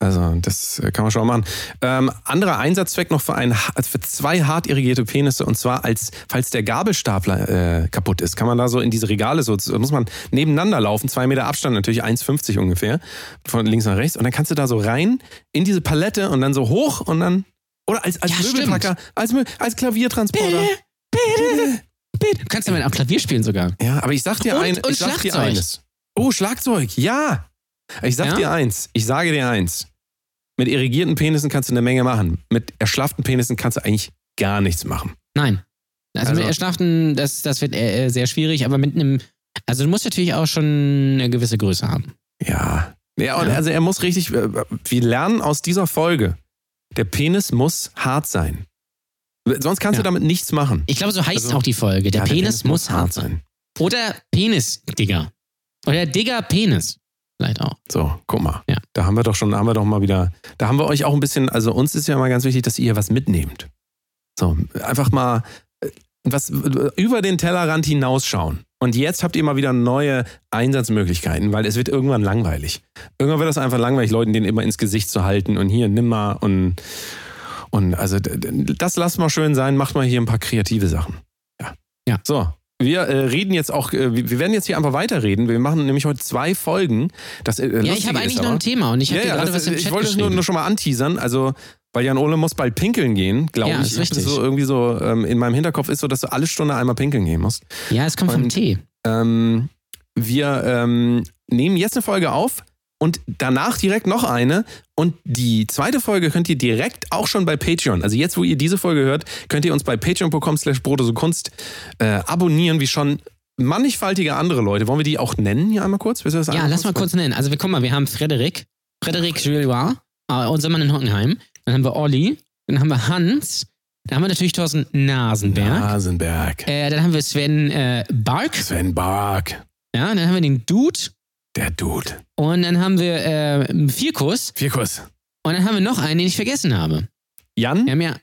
also das äh, kann man schon mal machen. Ähm, anderer Einsatzzweck noch für, ein, für zwei hart irrigierte Penisse und zwar als, falls der Gabelstapler äh, kaputt ist, kann man da so in diese Regale so, muss man nebeneinander laufen, zwei Meter Abstand, natürlich 1,50 ungefähr, von links nach rechts und dann kannst du da so rein in diese Palette und dann so hoch und dann, oder als, als
Ja.
Möbelpacker, als, als Klaviertransporter.
Du kannst ja mal auch Klavier spielen sogar.
Ja, aber ich sag dir,
Und-
ein,
und
ich sag dir
Schlagzeug.
eines. Oh, Schlagzeug, ja. Ich sag
Ja?
dir eins, ich sage dir eins. Mit irrigierten Penissen kannst du eine Menge machen. Mit erschlafften Penissen kannst du eigentlich gar nichts machen.
Nein. Also,
Also-
mit Erschlachten, das, das wird äh, äh, sehr schwierig, aber mit einem. Also, du musst natürlich auch schon eine gewisse Größe haben.
Ja. Ja, und
Ja.
also er muss richtig, äh, wir lernen aus dieser Folge, der Penis muss hart sein. Sonst kannst
Ja.
du damit nichts machen.
Ich glaube, so heißt
Also-
auch die Folge. Der,
Ja,
Penis, muss hart sein. Oder Penis-Digger. Oder Digger-Penis. Vielleicht auch.
So, guck mal.
Ja.
Da haben wir doch schon, haben wir doch mal wieder, da haben wir euch auch ein bisschen, also uns ist ja mal ganz wichtig, dass ihr was mitnehmt. So, einfach mal äh, was äh, über den Tellerrand hinausschauen. Und jetzt habt ihr mal wieder neue Einsatzmöglichkeiten, weil es wird irgendwann langweilig. Irgendwann wird das einfach langweilig, Leuten den immer ins Gesicht zu halten und hier, nimm mal und, und also das lasst mal schön sein, macht mal hier ein paar kreative Sachen. Ja.
Ja.
So. Wir äh, reden jetzt auch, äh, wir werden jetzt hier einfach weiterreden. Wir machen nämlich heute zwei Folgen. Das, äh,
Ja, ich habe eigentlich noch ein Thema und ich habe
ja, ja,
gerade
das,
was im
ich
Chat
wollte es nur, nur schon mal anteasern. Also, weil Jan Ole muss bald pinkeln gehen, glaube
Ja,
ich.
ist
Ich hab das
richtig.
so irgendwie so ähm, in meinem Hinterkopf ist so, dass du alle Stunde einmal pinkeln gehen musst.
ja, es kommt vom
Und-
Tee.
Ähm, wir ähm, nehmen jetzt eine Folge auf und danach direkt noch eine. Und die zweite Folge könnt ihr direkt auch schon bei Patreon. Also jetzt, wo ihr diese Folge hört, könnt ihr uns bei patreon.com slash Kunst äh, abonnieren, wie schon mannigfaltige andere Leute. Wollen wir die auch nennen hier einmal kurz?
Ja,
einmal
lass mal kurz nennen. Also, wir kommen mal, wir haben Frederik, Frederik Juliard, äh, unser Mann in Hockenheim. Dann haben wir Olli, dann haben wir Hans, dann haben wir natürlich Thorsten Nasenberg.
Nasenberg.
Äh, dann haben wir Sven äh, Bark,
Sven Bark.
ja, dann haben wir den Dude
Der Dude.
und dann haben wir äh, Vierkuss
Vierkuss.
und dann haben wir noch einen, den ich vergessen habe.
Jan?
Wir haben ja.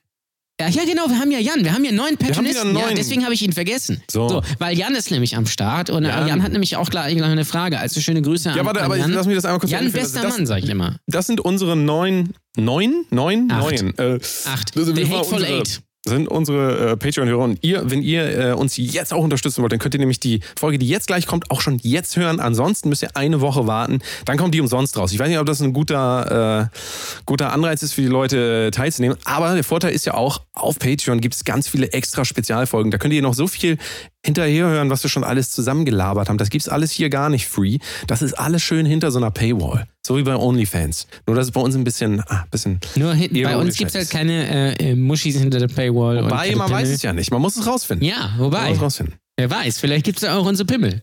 Ja, ja, genau, wir haben ja Jan, wir haben ja
wieder
Patronisten. Ja, deswegen habe ich ihn vergessen.
So.
weil Jan ist nämlich am Start und
Jan.
Jan, Jan hat nämlich auch gleich, eine Frage. Also schöne Grüße an,
Ja, warte,
an
aber
Jan.
lass mich das einmal kurz
Jan, bester
Also das,
Mann, sag ich immer.
Das sind unsere neun, neun, neun,
Acht.
neun. Äh,
Acht.
Sind
The Hateful
unsere-
Eight.
Sind unsere äh, Patreon-Hörer. Und ihr, wenn ihr äh, uns jetzt auch unterstützen wollt, dann könnt ihr nämlich die Folge, die jetzt gleich kommt, auch schon jetzt hören. Ansonsten müsst ihr eine Woche warten. Dann kommt die umsonst raus. Ich weiß nicht, ob das ein guter, äh, guter Anreiz ist für die Leute teilzunehmen. Aber der Vorteil ist ja auch, auf Patreon gibt es ganz viele extra Spezialfolgen. Da könnt ihr noch so viel hinterher hören, was wir schon alles zusammengelabert haben. Das gibt's alles hier gar nicht free. Das ist alles schön hinter so einer Paywall. So wie bei OnlyFans. Nur, dass es bei uns ein bisschen, ah, bisschen
Nur hinten, bei uns gibt es halt keine äh, äh, Muschis hinter der Paywall.
Wobei, man weiß es ja nicht. Man muss es rausfinden.
Ja,
Man
wobei,
muss es rausfinden.
wer weiß, vielleicht gibt es ja auch unsere Pimmel.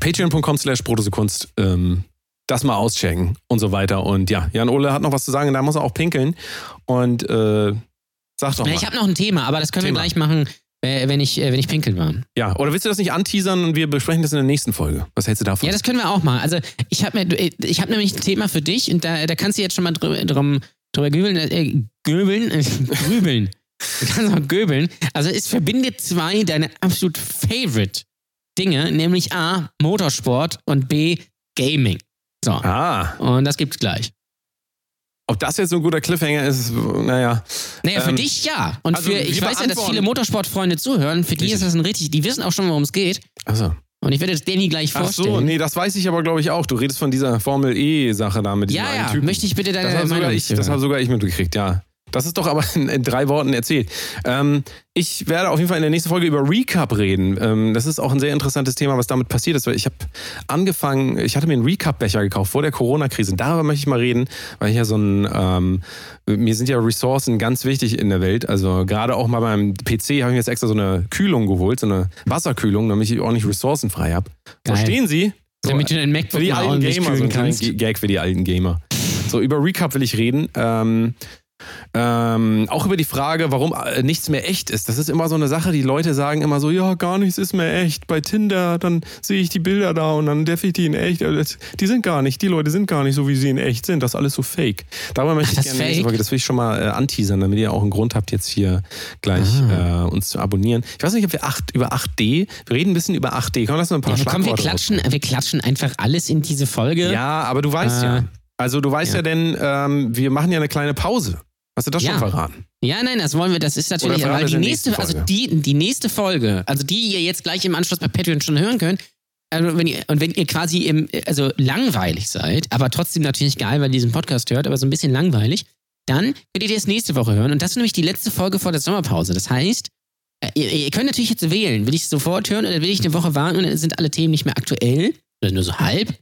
Patreon.com slash Kunst. Ähm, das mal auschecken und so weiter. Und ja, Jan Ole hat noch was zu sagen, da muss er auch pinkeln. Und äh, sag doch mal.
Ich habe noch ein Thema, aber das können
Thema.
wir gleich machen, äh, wenn ich, äh, wenn ich pinkeln war.
ja, oder willst du das nicht anteasern und wir besprechen das in der nächsten Folge? Was hältst du davon?
Ja, das können wir auch machen. Also ich habe mir, ich habe nämlich ein Thema für dich und da, da kannst du jetzt schon mal drüber, drum, drüber grübeln, äh, grübeln, äh, grübeln. Du kannst auch göbeln. Also es verbindet zwei deine absolut favorite Dinge, nämlich A, Motorsport und B, Gaming. So,
ah,
und das gibt's gleich.
Ob das jetzt so ein guter Cliffhanger ist, naja.
Naja, für
Ähm,
dich ja. Und
also
für, ich weiß ja, dass viele Motorsportfreunde zuhören. Für die ist das ein richtig, die wissen auch schon, worum es geht.
Achso.
Und ich werde jetzt Danny gleich
Ach
vorstellen.
so, nee, das weiß ich aber, glaube ich, auch. Du redest von dieser Formel E-Sache da mit diesem
ja,
einen
ja,
Typen.
möchte ich bitte deine
Das habe sogar,
Meinung
ich, das
hören.
hab sogar ich mitgekriegt, ja. Das ist doch aber in, in drei Worten erzählt. Ähm, ich werde auf jeden Fall in der nächsten Folge über Recap reden. Ähm, das ist auch ein sehr interessantes Thema, was damit passiert ist. Weil ich habe angefangen, ich hatte mir einen Recap-Becher gekauft vor der Corona-Krise. Darüber möchte ich mal reden, weil ich ja so ein, ähm, mir sind ja Ressourcen ganz wichtig in der Welt. Also gerade auch mal beim PC habe ich mir jetzt extra so eine Kühlung geholt, so eine Wasserkühlung, damit ich ordentlich ressourcenfrei habe.
Geil.
Verstehen Sie? So,
Damit du dein MacBook
für die alten Gamer, so ein Gag für die alten Gamer. So, über Recap will ich reden. Ähm, ähm, auch über die Frage, warum äh, nichts mehr echt ist. Das ist immer so eine Sache, die Leute sagen immer so, ja, gar nichts ist mehr echt. Bei Tinder, dann sehe ich die Bilder da und dann darf ich die in echt. Äh, Die sind gar nicht, die Leute sind gar nicht so, wie sie in echt sind. Das ist alles so fake. Darüber möchte ich
das
gerne
Fake?
Folge, das will ich schon mal äh, anteasern, damit ihr auch einen Grund habt, jetzt hier gleich
Ah.
äh, uns zu abonnieren. Ich weiß nicht, ob wir 8, über 8D, wir reden ein bisschen über 8D. Komm, lass mal ein paar
Ja, komm, wir klatschen, wir klatschen einfach alles in diese Folge.
ja, aber du weißt
Äh,
ja. Also du weißt ja,
ja.
denn, ähm, wir machen ja eine kleine Pause. Hast du das
Ja.
schon verraten?
Ja, nein, das wollen wir, das ist natürlich, weil die nächste, also
Folge.
die, die nächste Folge, also die ihr jetzt gleich im Anschluss bei Patreon schon hören könnt, also wenn ihr, und wenn ihr quasi im, also langweilig seid, aber trotzdem natürlich geil, weil ihr diesen Podcast hört, aber so ein bisschen langweilig, dann könnt ihr das nächste Woche hören. Und das ist nämlich die letzte Folge vor der Sommerpause. Das heißt, äh, ihr, ihr könnt natürlich jetzt wählen. Will ich es sofort hören oder will ich eine Woche warten und dann sind alle Themen nicht mehr aktuell? Oder nur so halb?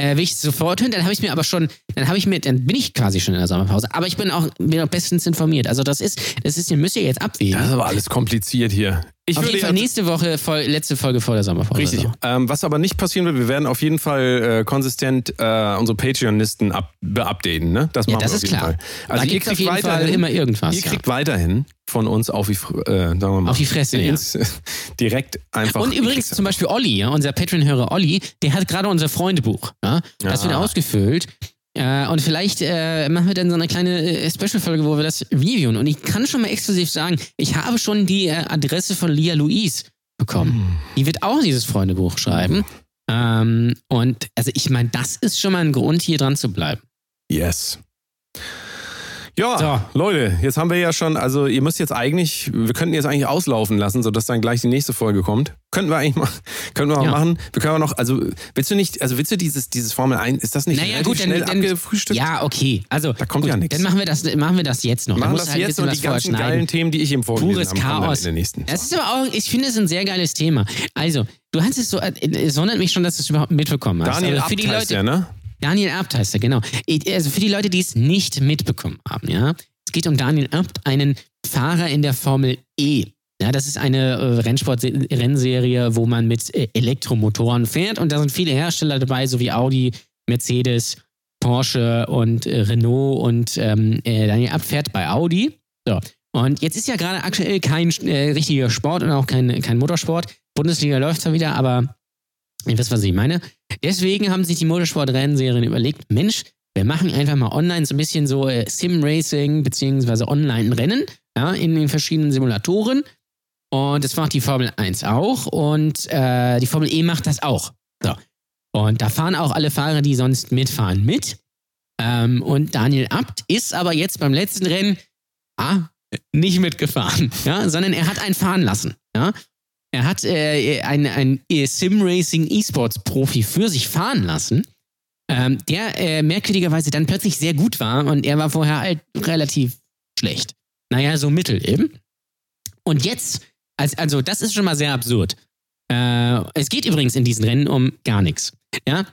Äh, will ich es sofort hören, dann habe ich mir aber schon, dann habe ich mir, dann bin ich quasi schon in der Sommerpause. Aber ich bin auch, bin auch bestens informiert. Also das ist, das ist, ihr müsst ihr jetzt abwägen.
Das ist aber alles kompliziert hier. Ich
auf jeden Fall nächste Woche, voll, letzte Folge vor der Sommerpause.
Richtig.
So.
Ähm, was aber nicht passieren wird, wir werden auf jeden Fall äh, konsistent äh, unsere Patreon-Listen up, beupdaten. Ne? Das
Ja,
machen
das
wir auf
ist
jeden
klar.
Fall.
Da
Also ihr
gibt's auf
kriegt
jeden Fall
weiterhin,
immer irgendwas.
ihr
ja.
kriegt weiterhin von uns auf die, äh, mal,
Auf die Fresse, ja.
direkt einfach.
Und übrigens zum Beispiel Olli, ja, unser Patreon-Hörer Olli, der hat gerade unser Freundebuch. Ja? Das wird ausgefüllt. Äh, und vielleicht äh, machen wir dann so eine kleine äh, Special-Folge, wo wir das reviewen. Und ich kann schon mal exklusiv sagen, ich habe schon die äh, Adresse von Lia Louise bekommen.
Hm.
Die wird auch dieses Freundebuch schreiben. Ähm, und also ich meine, das ist schon mal ein Grund, hier dran zu bleiben.
Yes. Ja, Leute, jetzt haben wir ja schon, also ihr müsst jetzt eigentlich, wir könnten jetzt eigentlich auslaufen lassen, sodass dann gleich die nächste Folge kommt. Könnten wir eigentlich mal, können wir mal
Ja.
machen. Wir können auch noch, also willst du nicht, also willst du dieses, dieses Formel 1, ist das nicht
Naja, gut,
schnell
dann-
abgefrühstückt?
Ja, okay. Also,
Da kommt
gut,
ja nichts.
Dann machen wir das, machen wir das jetzt noch.
Wir machen
musst
das
halt
jetzt und die ganzen geilen Themen, die ich eben vorgelesen
Pures
habe, kommen dann
Chaos.
in der nächsten.
Das ist aber auch, ich finde es ein sehr geiles Thema. Also, du hast es so, äh, es wundert mich schon, dass du es überhaupt mitbekommen hast.
Daniel
aber
Abt
für die
heißt
Leute,
der, ne?
Daniel Abt heißt er, genau. Also für die Leute, die es nicht mitbekommen haben, ja. Es geht um Daniel Abt, einen Fahrer in der Formel E. Ja, das ist eine äh, Rennsport-Rennserie, wo man mit äh, Elektromotoren fährt und da sind viele Hersteller dabei, so wie Audi, Mercedes, Porsche und äh, Renault und ähm, äh, Daniel Abt fährt bei Audi. So. Und jetzt ist ja gerade aktuell kein äh, richtiger Sport und auch kein, kein Motorsport. Bundesliga läuft zwar wieder, aber ihr wisst, was ich meine. Deswegen haben sich die Motorsport-Rennserien überlegt, Mensch, wir machen einfach mal online so ein bisschen so äh, Sim-Racing beziehungsweise Online-Rennen ja, in den verschiedenen Simulatoren. Und das macht die Formel 1 auch und äh, die Formel E macht das auch. So. Und da fahren auch alle Fahrer, die sonst mitfahren, mit. Ähm, und Daniel Abt ist aber jetzt beim letzten Rennen ah, nicht mitgefahren, ja, sondern er hat einen fahren lassen. Ja. Er hat äh, einen, einen Sim-Racing E-Sports-Profi für sich fahren lassen, ähm, der äh, merkwürdigerweise dann plötzlich sehr gut war und er war vorher halt relativ schlecht. Naja, so mittel eben. Und jetzt, als, also das ist schon mal sehr absurd. Äh, es geht übrigens in diesen Rennen um gar nichts. Ja?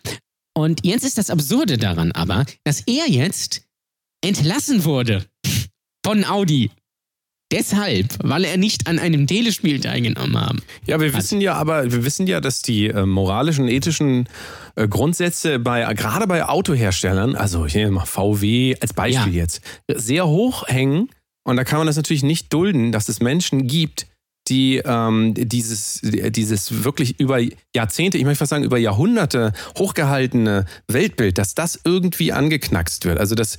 Und jetzt ist das Absurde daran aber, dass er jetzt entlassen wurde von Audi. Deshalb, weil er nicht an einem Telespiel teilgenommen haben.
Ja, wir wissen ja aber, wir wissen ja, dass die äh, moralischen und ethischen äh, Grundsätze bei, gerade bei Autoherstellern, also ich nehme mal VW als Beispiel
Ja.
jetzt, sehr hoch hängen. Und da kann man das natürlich nicht dulden, dass es Menschen gibt, die ähm, dieses, dieses wirklich über Jahrzehnte, ich möchte fast sagen, über Jahrhunderte hochgehaltene Weltbild, dass das irgendwie angeknackst wird. Also dass,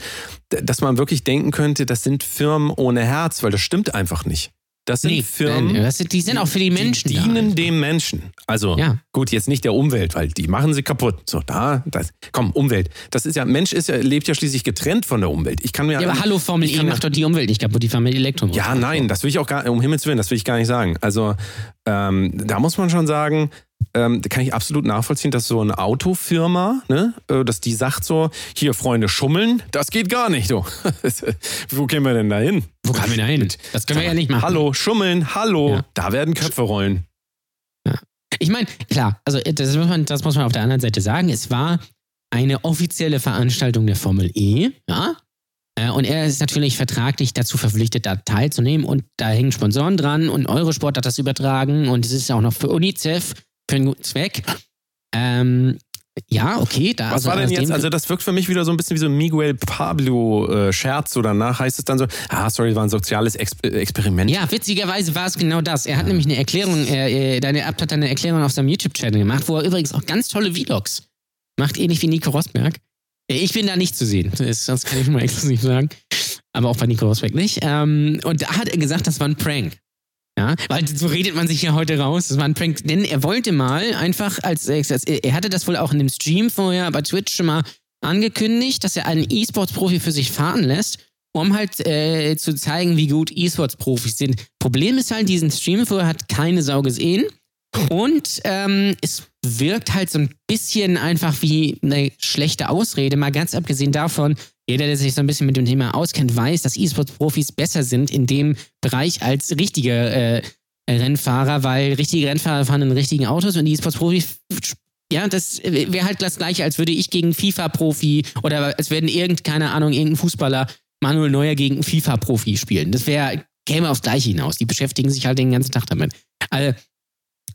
dass man wirklich denken könnte, das sind Firmen ohne Herz, weil das stimmt einfach nicht. Das sind
Nee,
Firmen,
nein, das sind, die sind auch für die Menschen
die
da.
dienen dem Menschen. Also
Ja.
gut, jetzt nicht der Umwelt, weil die machen sie kaputt. So, da, das, komm, Umwelt. Das ist ja, Mensch ist ja, lebt ja schließlich getrennt von der Umwelt. Ich kann mir
Ja, aber hallo, Formel
ich
E macht doch die Umwelt nicht kaputt, die fahren mit Elektromotor.
Ja, nein, das will ich auch gar, um Himmels Willen, das will ich gar nicht sagen. Also, ähm, da muss man schon sagen, ähm, da kann ich absolut nachvollziehen, dass so eine Autofirma, ne, äh, dass die sagt so, hier, Freunde, schummeln, das geht gar nicht, du. Wo gehen wir denn da hin?
Wo kamen wir da hin? Das können wir ja nicht machen.
Hallo, schummeln, hallo,
Ja.
da werden Köpfe rollen.
Ich meine, klar, also das muss, man, das muss man auf der anderen Seite sagen. Es war eine offizielle Veranstaltung der Formel E, ja. Äh, Und er ist natürlich vertraglich dazu verpflichtet, da teilzunehmen. Und da hängen Sponsoren dran und Eurosport hat das übertragen und es ist auch noch für UNICEF für einen guten Zweck. Ähm, ja, okay. Da,
Was war denn jetzt? Also, das wirkt für mich wieder so ein bisschen wie so ein Miguel Pablo-Scherz. so danach heißt es dann so, ah, sorry, war ein soziales Ex äh, Experiment.
Ja, witzigerweise war es genau das. Er hat nämlich eine Erklärung, äh, äh, deine Abt hat eine Erklärung auf seinem YouTube-Channel gemacht, wo er übrigens auch ganz tolle Vlogs macht, ähnlich wie Nico Rosberg. Äh, Ich bin da nicht zu sehen, das, kann ich mal exklusiv sagen. Aber auch bei Nico Rosberg nicht. Ähm, und da hat er gesagt, das war ein Prank. Ja, weil so redet man sich ja heute raus. Das war ein Prank, denn er wollte mal einfach als, als er hatte das wohl auch in dem Stream vorher bei Twitch schon mal angekündigt, dass er einen E-Sports-Profi für sich fahren lässt, um halt äh, zu zeigen, wie gut E-Sports-Profis sind. Problem ist halt, diesen Stream vorher hat keine Sau gesehen und ähm, es wirkt halt so ein bisschen einfach wie eine schlechte Ausrede, mal ganz abgesehen davon, jeder, der sich so ein bisschen mit dem Thema auskennt, weiß, dass E-Sports-Profis besser sind in dem Bereich als richtige äh, Rennfahrer, weil richtige Rennfahrer fahren in richtigen Autos und E-Sports-Profis, ja, das wäre halt das gleiche, als würde ich gegen FIFA-Profi oder als würden irgend, keine Ahnung, irgendein Fußballer Manuel Neuer gegen FIFA-Profi spielen. Das wäre, käme aufs Gleiche hinaus. Die beschäftigen sich halt den ganzen Tag damit. Also,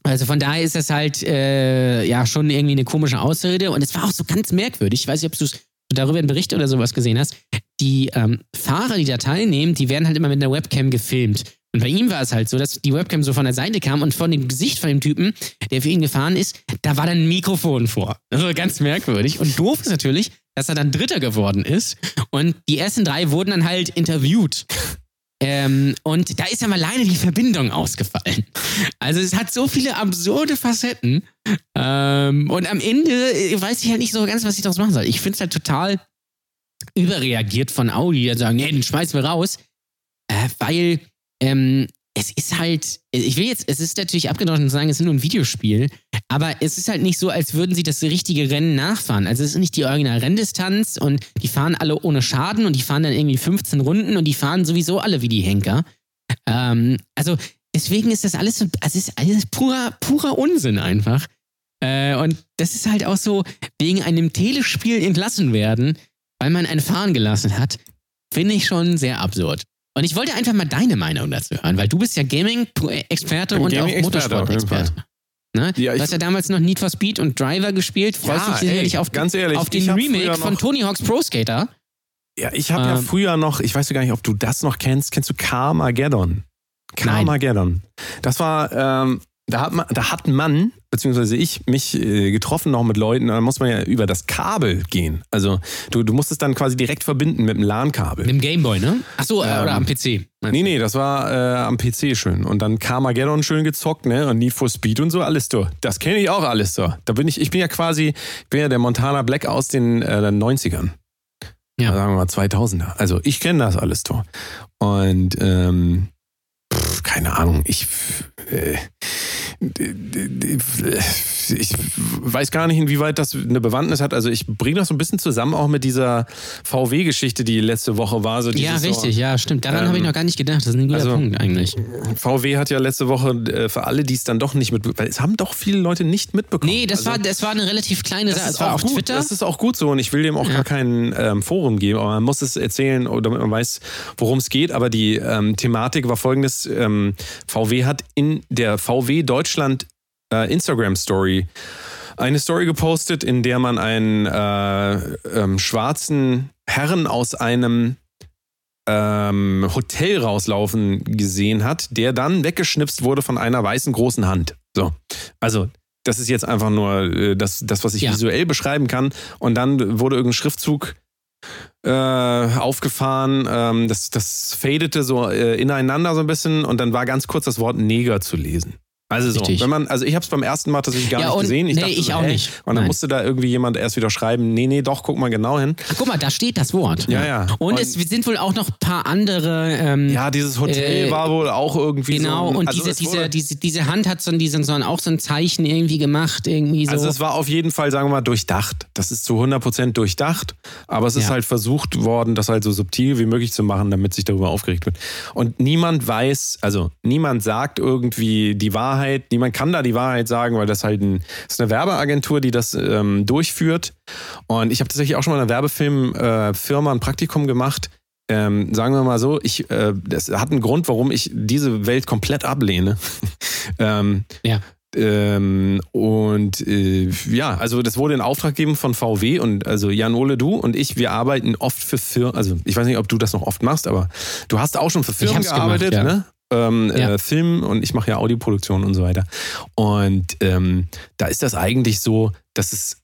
also von daher ist das halt äh, ja schon irgendwie eine komische Ausrede und es war auch so ganz merkwürdig. Ich weiß nicht, ob du darüber einen Bericht oder sowas gesehen hast. Die ähm, Fahrer, die da teilnehmen, die werden halt immer mit einer Webcam gefilmt. Und bei ihm war es halt so, dass die Webcam so von der Seite kam und von dem Gesicht von dem Typen, der für ihn gefahren ist, da war dann ein Mikrofon vor. War ganz merkwürdig. Und doof ist natürlich, dass er dann Dritter geworden ist. Und die ersten drei wurden dann halt interviewt. Ähm, und da ist ja mal alleine die Verbindung ausgefallen. Also es hat so viele absurde Facetten. Ähm, und am Ende äh, weiß ich halt nicht so ganz, was ich daraus machen soll. Ich finde es halt total überreagiert von Audi, die sagen, nee, den schmeißen wir raus. Äh, weil ähm, es ist halt, ich will jetzt, es ist natürlich abgedroschen zu sagen, es ist nur ein Videospiel, aber es ist halt nicht so, als würden sie das richtige Rennen nachfahren. Also es ist nicht die original Renndistanz und die fahren alle ohne Schaden und die fahren dann irgendwie 15 Runden und die fahren sowieso alle wie die Henker. Ähm, also deswegen ist das alles so, also es ist alles purer, purer Unsinn einfach. Äh, und das ist halt auch so, wegen einem Telespiel entlassen werden, weil man einen fahren gelassen hat, finde ich schon sehr absurd. Und ich wollte einfach mal deine Meinung dazu hören, weil du bist ja Gaming-Experte und auch
auf jeden
Motorsport-Experte. Ne?
Ja,
du hast ja damals noch Need for Speed und Driver gespielt. Freust
Ja,
dich sicherlich
ey,
auf,
ganz ehrlich,
auf den Remake von Tony Hawk's Pro Skater.
Ja, ich habe ja
Ähm.
früher noch, ich weiß gar nicht, ob du das noch kennst. Kennst du Carmageddon? Carmageddon. Das war, ähm, da hat man, da hat man, beziehungsweise ich, mich äh, getroffen noch mit Leuten, da muss man ja über das Kabel gehen. Also du, du musst es dann quasi direkt verbinden mit dem LAN-Kabel.
Mit dem Gameboy, ne? Achso, äh,
Ähm,
oder am PC.
Nee, nee, das war äh, am PC schön. Und dann Carmageddon schön gezockt, ne? Und Need for Speed und so, alles so. Das kenne ich auch alles so. Da bin ich, ich bin ja quasi, ich bin ja der Montana Black aus den äh, 90ern.
Ja.
Sagen wir mal 2000er. Also ich kenne das alles so. Und ähm, pff, keine Ahnung, ich äh, ich weiß gar nicht, inwieweit das eine Bewandtnis hat. Also ich bringe das so ein bisschen zusammen auch mit dieser VW-Geschichte, die letzte Woche war. So
Ja, richtig,
so,
ja, stimmt. Daran
Ähm,
habe ich noch gar nicht gedacht. Das ist ein guter
also-
Punkt eigentlich.
VW hat ja letzte Woche äh, für alle, die es dann doch nicht mitbekommen, weil es haben doch viele Leute nicht mitbekommen.
Nee, das,
Also,
war, das war eine relativ kleine
das
Sache.
ist
Es war
auch
auf
gut.
Twitter.
Das ist auch gut so und ich will dem auch
Ja.
gar kein ähm, Forum geben, aber man muss es erzählen, oh, damit man weiß, worum es geht. Aber die ähm, Thematik war folgendes: ähm, VW hat in der VW Deutschland äh, Instagram Story eine Story gepostet, in der man einen äh, ähm, schwarzen Herren aus einem ähm, Hotel rauslaufen gesehen hat, der dann weggeschnipst wurde von einer weißen großen Hand. So, also das ist jetzt einfach nur äh, das, das, was ich
Ja.
visuell beschreiben kann. Und dann wurde irgendein Schriftzug äh, aufgefahren. Ähm, das, das fadete so äh, ineinander so ein bisschen und dann war ganz kurz das Wort Neger zu lesen. Also so,
Richtig.
wenn man, also ich habe es beim ersten Mal tatsächlich gar
Ja,
nicht
und-
gesehen. Ich
nee,
dachte
ich
so,
auch
hä?
nicht.
Und dann
Nein.
musste da irgendwie jemand erst wieder schreiben, nee, nee, doch, guck mal genau hin.
Ach, guck mal, da steht das Wort.
Ja, ja.
Und,
Und-
es sind wohl auch noch ein paar andere. Ähm,
Ja, dieses Hotel
Äh,
war wohl auch irgendwie
Genau,
so.
und
also
diese, diese, diese, diese Hand hat so, ein- diesen, so ein, auch so ein Zeichen irgendwie gemacht, irgendwie so.
Also es war auf jeden Fall, sagen wir mal, durchdacht. Das ist zu 100% durchdacht, aber es ist
Ja.
halt versucht worden, das halt so subtil wie möglich zu machen, damit sich darüber aufgeregt wird. Und niemand weiß, also niemand sagt irgendwie die Wahrheit, niemand kann da die Wahrheit sagen, weil das halt ein, das ist eine Werbeagentur, die das ähm, durchführt. Und ich habe tatsächlich auch schon mal in einer Werbefilmfirma äh, ein Praktikum gemacht. Ähm, sagen wir mal so, ich, äh, das hat einen Grund, warum ich diese Welt komplett ablehne. ähm,
ja.
ähm, und äh, ja, also das wurde in Auftrag gegeben von VW und also Jan Ole, du und ich, wir arbeiten oft für Firmen, also ich weiß nicht, ob du das noch oft machst, aber du hast auch schon für Firmen gearbeitet,
gemacht, ja.
ne? Ähm,
Ja.
äh, Film und ich mache ja Audioproduktion und so weiter. Und ähm, da ist das eigentlich so, dass es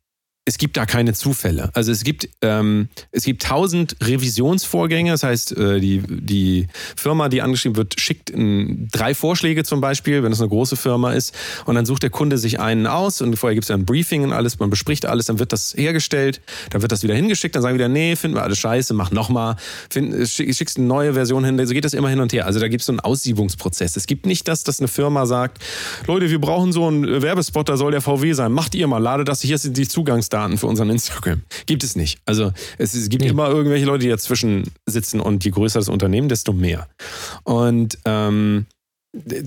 es gibt da keine Zufälle. Also es gibt, ähm, es gibt tausend Revisionsvorgänge. Das heißt, äh, die, die Firma, die angeschrieben wird, schickt ähm, drei Vorschläge zum Beispiel, wenn es eine große Firma ist. Und dann sucht der Kunde sich einen aus und vorher gibt es ein Briefing und alles, man bespricht alles, dann wird das hergestellt, dann wird das wieder hingeschickt, dann sagen wir wieder, nee, finden wir alles scheiße, mach nochmal, schick, schickst eine neue Version hin, so geht das immer hin und her. Also da gibt es so einen Aussiebungsprozess. Es gibt nicht das, dass eine Firma sagt, Leute, wir brauchen so einen Werbespot, da soll der VW sein, macht ihr mal, lade das, hier sind die Zugangsdaten für unseren Instagram. Gibt es nicht. Also es, es gibt
Nee.
immer irgendwelche Leute, die dazwischen sitzen und je größer das Unternehmen, desto mehr. Und ähm,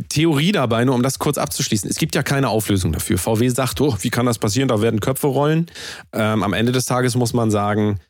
Theorie dabei, nur um das kurz abzuschließen. Es gibt ja keine Auflösung dafür. VW sagt, oh, wie kann das passieren? Da werden Köpfe rollen. Ähm, am Ende des Tages muss man sagen,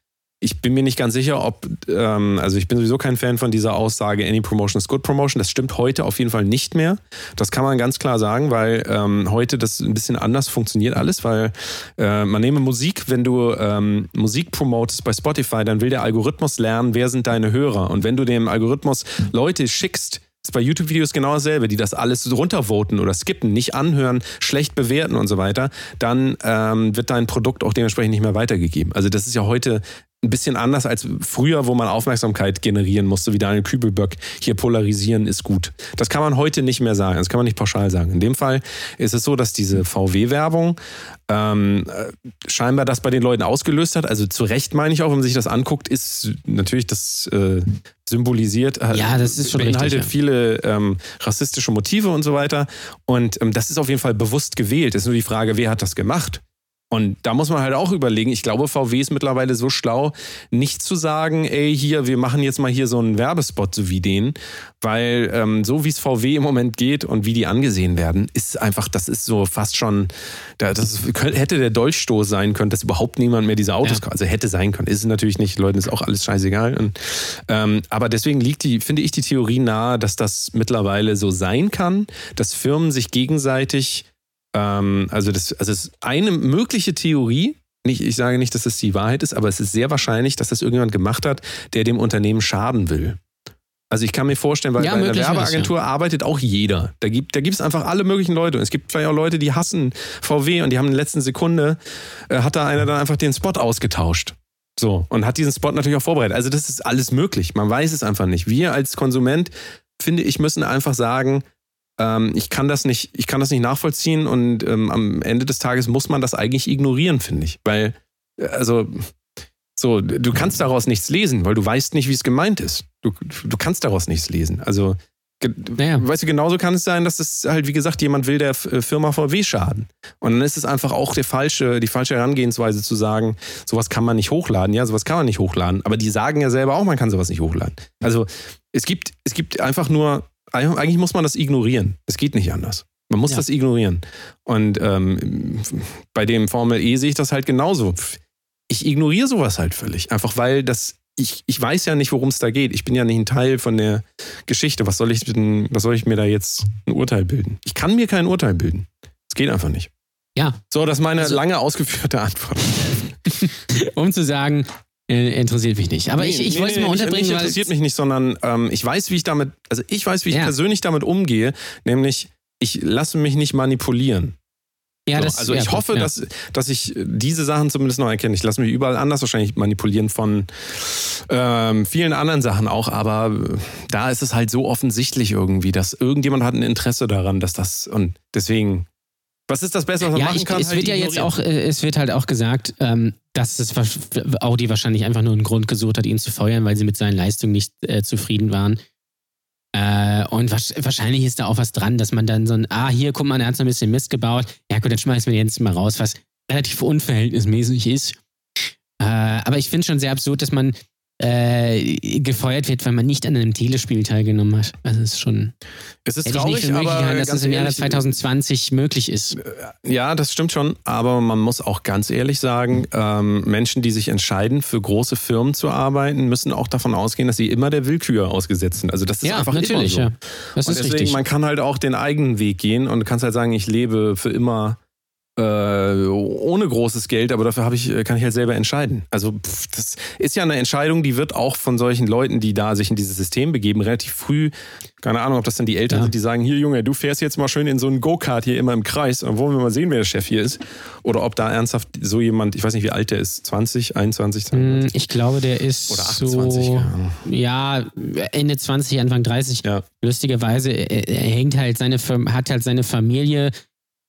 ich bin mir nicht ganz sicher, ob, ähm, also ich bin sowieso kein Fan von dieser Aussage, any promotion is good promotion. Das stimmt heute auf jeden Fall nicht mehr. Das kann man ganz klar sagen, weil ähm, heute das ein bisschen anders funktioniert alles, weil äh, man nehme Musik, wenn du ähm, Musik promotest bei Spotify, dann will der Algorithmus lernen, wer sind deine Hörer. Und wenn du dem Algorithmus Leute schickst, ist bei YouTube-Videos genau dasselbe, die das alles runtervoten oder skippen, nicht anhören, schlecht bewerten und so weiter, dann ähm, wird dein Produkt auch dementsprechend nicht mehr weitergegeben. Also das ist ja heute ein bisschen anders als früher, wo man Aufmerksamkeit generieren musste, wie Daniel Kübelböck. Hier polarisieren ist gut. Das kann man heute nicht mehr sagen. Das kann man nicht pauschal sagen. In dem Fall ist es so, dass diese VW-Werbung ähm, äh, scheinbar das bei den Leuten ausgelöst hat. Also zu Recht meine ich auch, wenn man sich das anguckt, ist natürlich das äh, symbolisiert. äh,
Ja, das ist schon
beinhaltet
richtig, ja.
viele ähm, rassistische Motive und so weiter. Und ähm, das ist auf jeden Fall bewusst gewählt. Es ist nur die Frage, wer hat das gemacht? Und da muss man halt auch überlegen, ich glaube, VW ist mittlerweile so schlau, nicht zu sagen, ey, hier, wir machen jetzt mal hier so einen Werbespot so wie den, weil ähm, so wie es VW im Moment geht und wie die angesehen werden, ist einfach, das ist so fast schon, da- das hätte der Dolchstoß sein können, dass überhaupt niemand mehr diese Autos
Ja.
Also hätte sein können, ist es natürlich nicht, Leuten ist auch alles scheißegal. Und, ähm, aber deswegen liegt die, finde ich die Theorie nahe, dass das mittlerweile so sein kann, dass Firmen sich gegenseitig ähm, also das, also es ist eine mögliche Theorie. Nicht, ich sage nicht, dass das die Wahrheit ist, aber es ist sehr wahrscheinlich, dass das irgendjemand gemacht hat, der dem Unternehmen schaden will. Also ich kann mir vorstellen, weil
Ja,
bei einer Werbeagentur arbeitet auch jeder. Da gibt da gibt's einfach alle möglichen Leute. Und es gibt vielleicht auch Leute, die hassen VW und die haben in der letzten Sekunde, äh, hat da einer dann einfach den Spot ausgetauscht. So, und hat diesen Spot natürlich auch vorbereitet. Also das ist alles möglich. Man weiß es einfach nicht. Wir als Konsument, finde ich, müssen einfach sagen, ähm, ich kann das nicht, ich kann das nicht nachvollziehen und ähm, am Ende des Tages muss man das eigentlich ignorieren, finde ich. Weil, äh, also, so, du kannst daraus nichts lesen, weil du weißt nicht, wie es gemeint ist. Du, du kannst daraus nichts lesen. Also,
Naja.
weißt du, genauso kann es sein, dass es halt, wie gesagt, jemand will der äh, Firma VW schaden. Und dann ist es einfach auch der falsche, die falsche Herangehensweise zu sagen, sowas kann man nicht hochladen. Ja, sowas kann man nicht hochladen. Aber die sagen ja selber auch, man kann sowas nicht hochladen. Also, es gibt, es gibt einfach nur, eigentlich muss man das ignorieren. Es geht nicht anders. Man muss
Ja.
das ignorieren. Und ähm, bei dem Formel E sehe ich das halt genauso. Ich ignoriere sowas halt völlig. Einfach weil das, ich, ich weiß ja nicht, worum es da geht. Ich bin ja nicht ein Teil von der Geschichte. Was soll ich denn, was soll ich mir da jetzt ein Urteil bilden? Ich kann mir kein Urteil bilden. Es geht einfach nicht.
Ja,
So, das ist meine
Also-
lange ausgeführte Antwort.
um zu sagen, äh, interessiert mich nicht. Aber
Nee,
ich, ich
nee,
wollte es
nee,
mal unterbringen, weil.
interessiert mich nicht, sondern ähm, ich weiß, wie ich damit, also ich weiß, wie ich
Ja.
persönlich damit umgehe, nämlich ich lasse mich nicht manipulieren.
Ja,
So,
das,
also
ja,
ich hoffe,
ja.
dass, dass ich diese Sachen zumindest noch erkenne. Ich lasse mich überall anders wahrscheinlich manipulieren von ähm, vielen anderen Sachen auch, aber äh, da ist es halt so offensichtlich irgendwie, dass irgendjemand hat ein Interesse daran, dass das und deswegen. Was ist das Beste, was man
Ja,
machen
ich,
kann?
es
Halt
wird ja jetzt auch, äh, es wird halt auch gesagt, ähm, dass es Audi wahrscheinlich einfach nur einen Grund gesucht hat, ihn zu feuern, weil sie mit seinen Leistungen nicht äh, zufrieden waren. Äh, und wahrscheinlich ist da auch was dran, dass man dann so ein, ah, hier, guck mal, er hat so ein bisschen Mist gebaut. Ja gut, dann schmeißen wir jetzt mal raus, was relativ unverhältnismäßig ist. Äh, aber ich finde es schon sehr absurd, dass man äh, gefeuert wird, weil man nicht an einem Telespiel teilgenommen hat. Also es ist schon,
es ist
hätte ich nicht
traurig,
für möglich
aber
gehalten, dass es im Jahre
ehrlich,
2020 möglich ist.
Ja, das stimmt schon, aber man muss auch ganz ehrlich sagen, ähm, Menschen, die sich entscheiden, für große Firmen zu arbeiten, müssen auch davon ausgehen, dass sie immer der Willkür ausgesetzt sind. Also das ist
ja,
einfach
natürlich,
immer so.
ja. Das
und
ist
deswegen,
richtig.
man kann halt auch den eigenen Weg gehen und du kannst halt sagen, ich lebe für immer äh, ohne großes Geld, aber dafür ich, kann ich halt selber entscheiden. Also pff, das ist ja eine Entscheidung, die wird auch von solchen Leuten, die da sich in dieses System begeben, relativ früh, keine Ahnung, ob das dann die Eltern
Ja.
sind, die sagen, hier Junge, du fährst jetzt mal schön in so einen Go-Kart hier immer im Kreis und wollen wir mal sehen, wer der Chef hier ist. Oder ob da ernsthaft so jemand, ich weiß nicht, wie alt der ist, 20, 21,
Hm,
22
Ich glaube, der ist
oder 28.
so,
Ahnung.
ja, Ende 20, Anfang 30.
Ja.
Lustigerweise, er, hängt halt seine, hat halt seine Familie,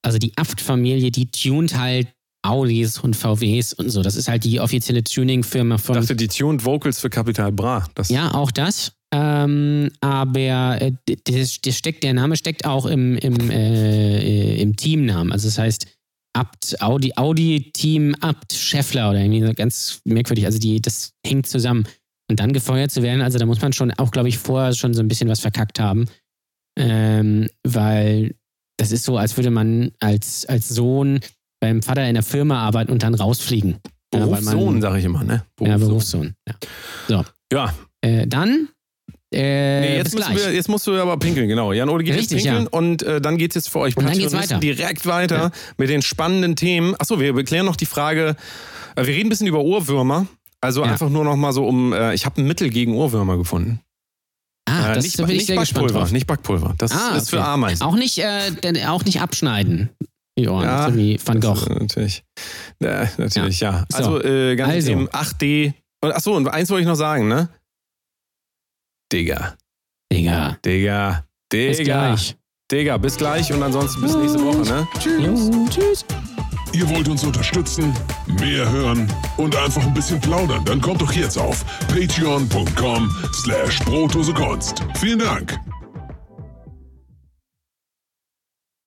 also die Aft-Familie, die tunt halt Audis und VWs und so. Das ist halt die offizielle Tuning-Firma
Ich
von.
dachte, die tuned Vocals für Capital Bra. Das,
Ja, auch das. Ähm, aber äh, das, das steckt, der Name steckt auch im, im, äh, im Teamnamen. Also das heißt Abt, Audi, Audi Team Abt Scheffler oder irgendwie so ganz merkwürdig. Also die, das hängt zusammen. Und dann gefeuert zu werden, also da muss man schon auch, glaube ich, vorher schon so ein bisschen was verkackt haben. Ähm, weil das ist so, als würde man als, als Sohn beim Vater in der Firma arbeiten und dann rausfliegen. Ja,
Berufssohn, sage ich immer, ne?
Ja, Berufssohn. Ja.
Ja,
Äh, dann. Äh,
Nee, jetzt, müssen wir, jetzt musst du aber pinkeln, genau. Jan Ole geht
Richtig,
jetzt pinkeln und äh, dann geht es jetzt für euch
Und dann geht's weiter.
direkt weiter mit den spannenden Themen. Achso, wir klären noch die Frage, äh, wir reden ein bisschen über Ohrwürmer. Also
Ja.
einfach nur noch mal so um, äh, ich habe ein Mittel gegen Ohrwürmer gefunden.
Ah,
äh,
das
nicht,
bin ich
nicht
sehr gespannt
Backpulver,
drauf.
nicht Backpulver. Das
Ah,
ist für
okay.
Ameisen.
Auch nicht, äh, denn, auch nicht abschneiden. Ohren,
Ja,
so wie Van Gogh.
äh, natürlich. Ja, natürlich, ja.
So.
Also, äh, ganz
Also.
Themen 8D. Und, achso, und eins wollte ich noch sagen, ne? Digga,
Digga.
Digga,
Bis
Digga,
gleich.
Digga, bis gleich und ansonsten bis nächste Woche, ne?
Jo, tschüss.
Ihr wollt uns unterstützen, mehr hören und einfach ein bisschen plaudern? Dann kommt doch jetzt auf patreon.com slash. Vielen Dank.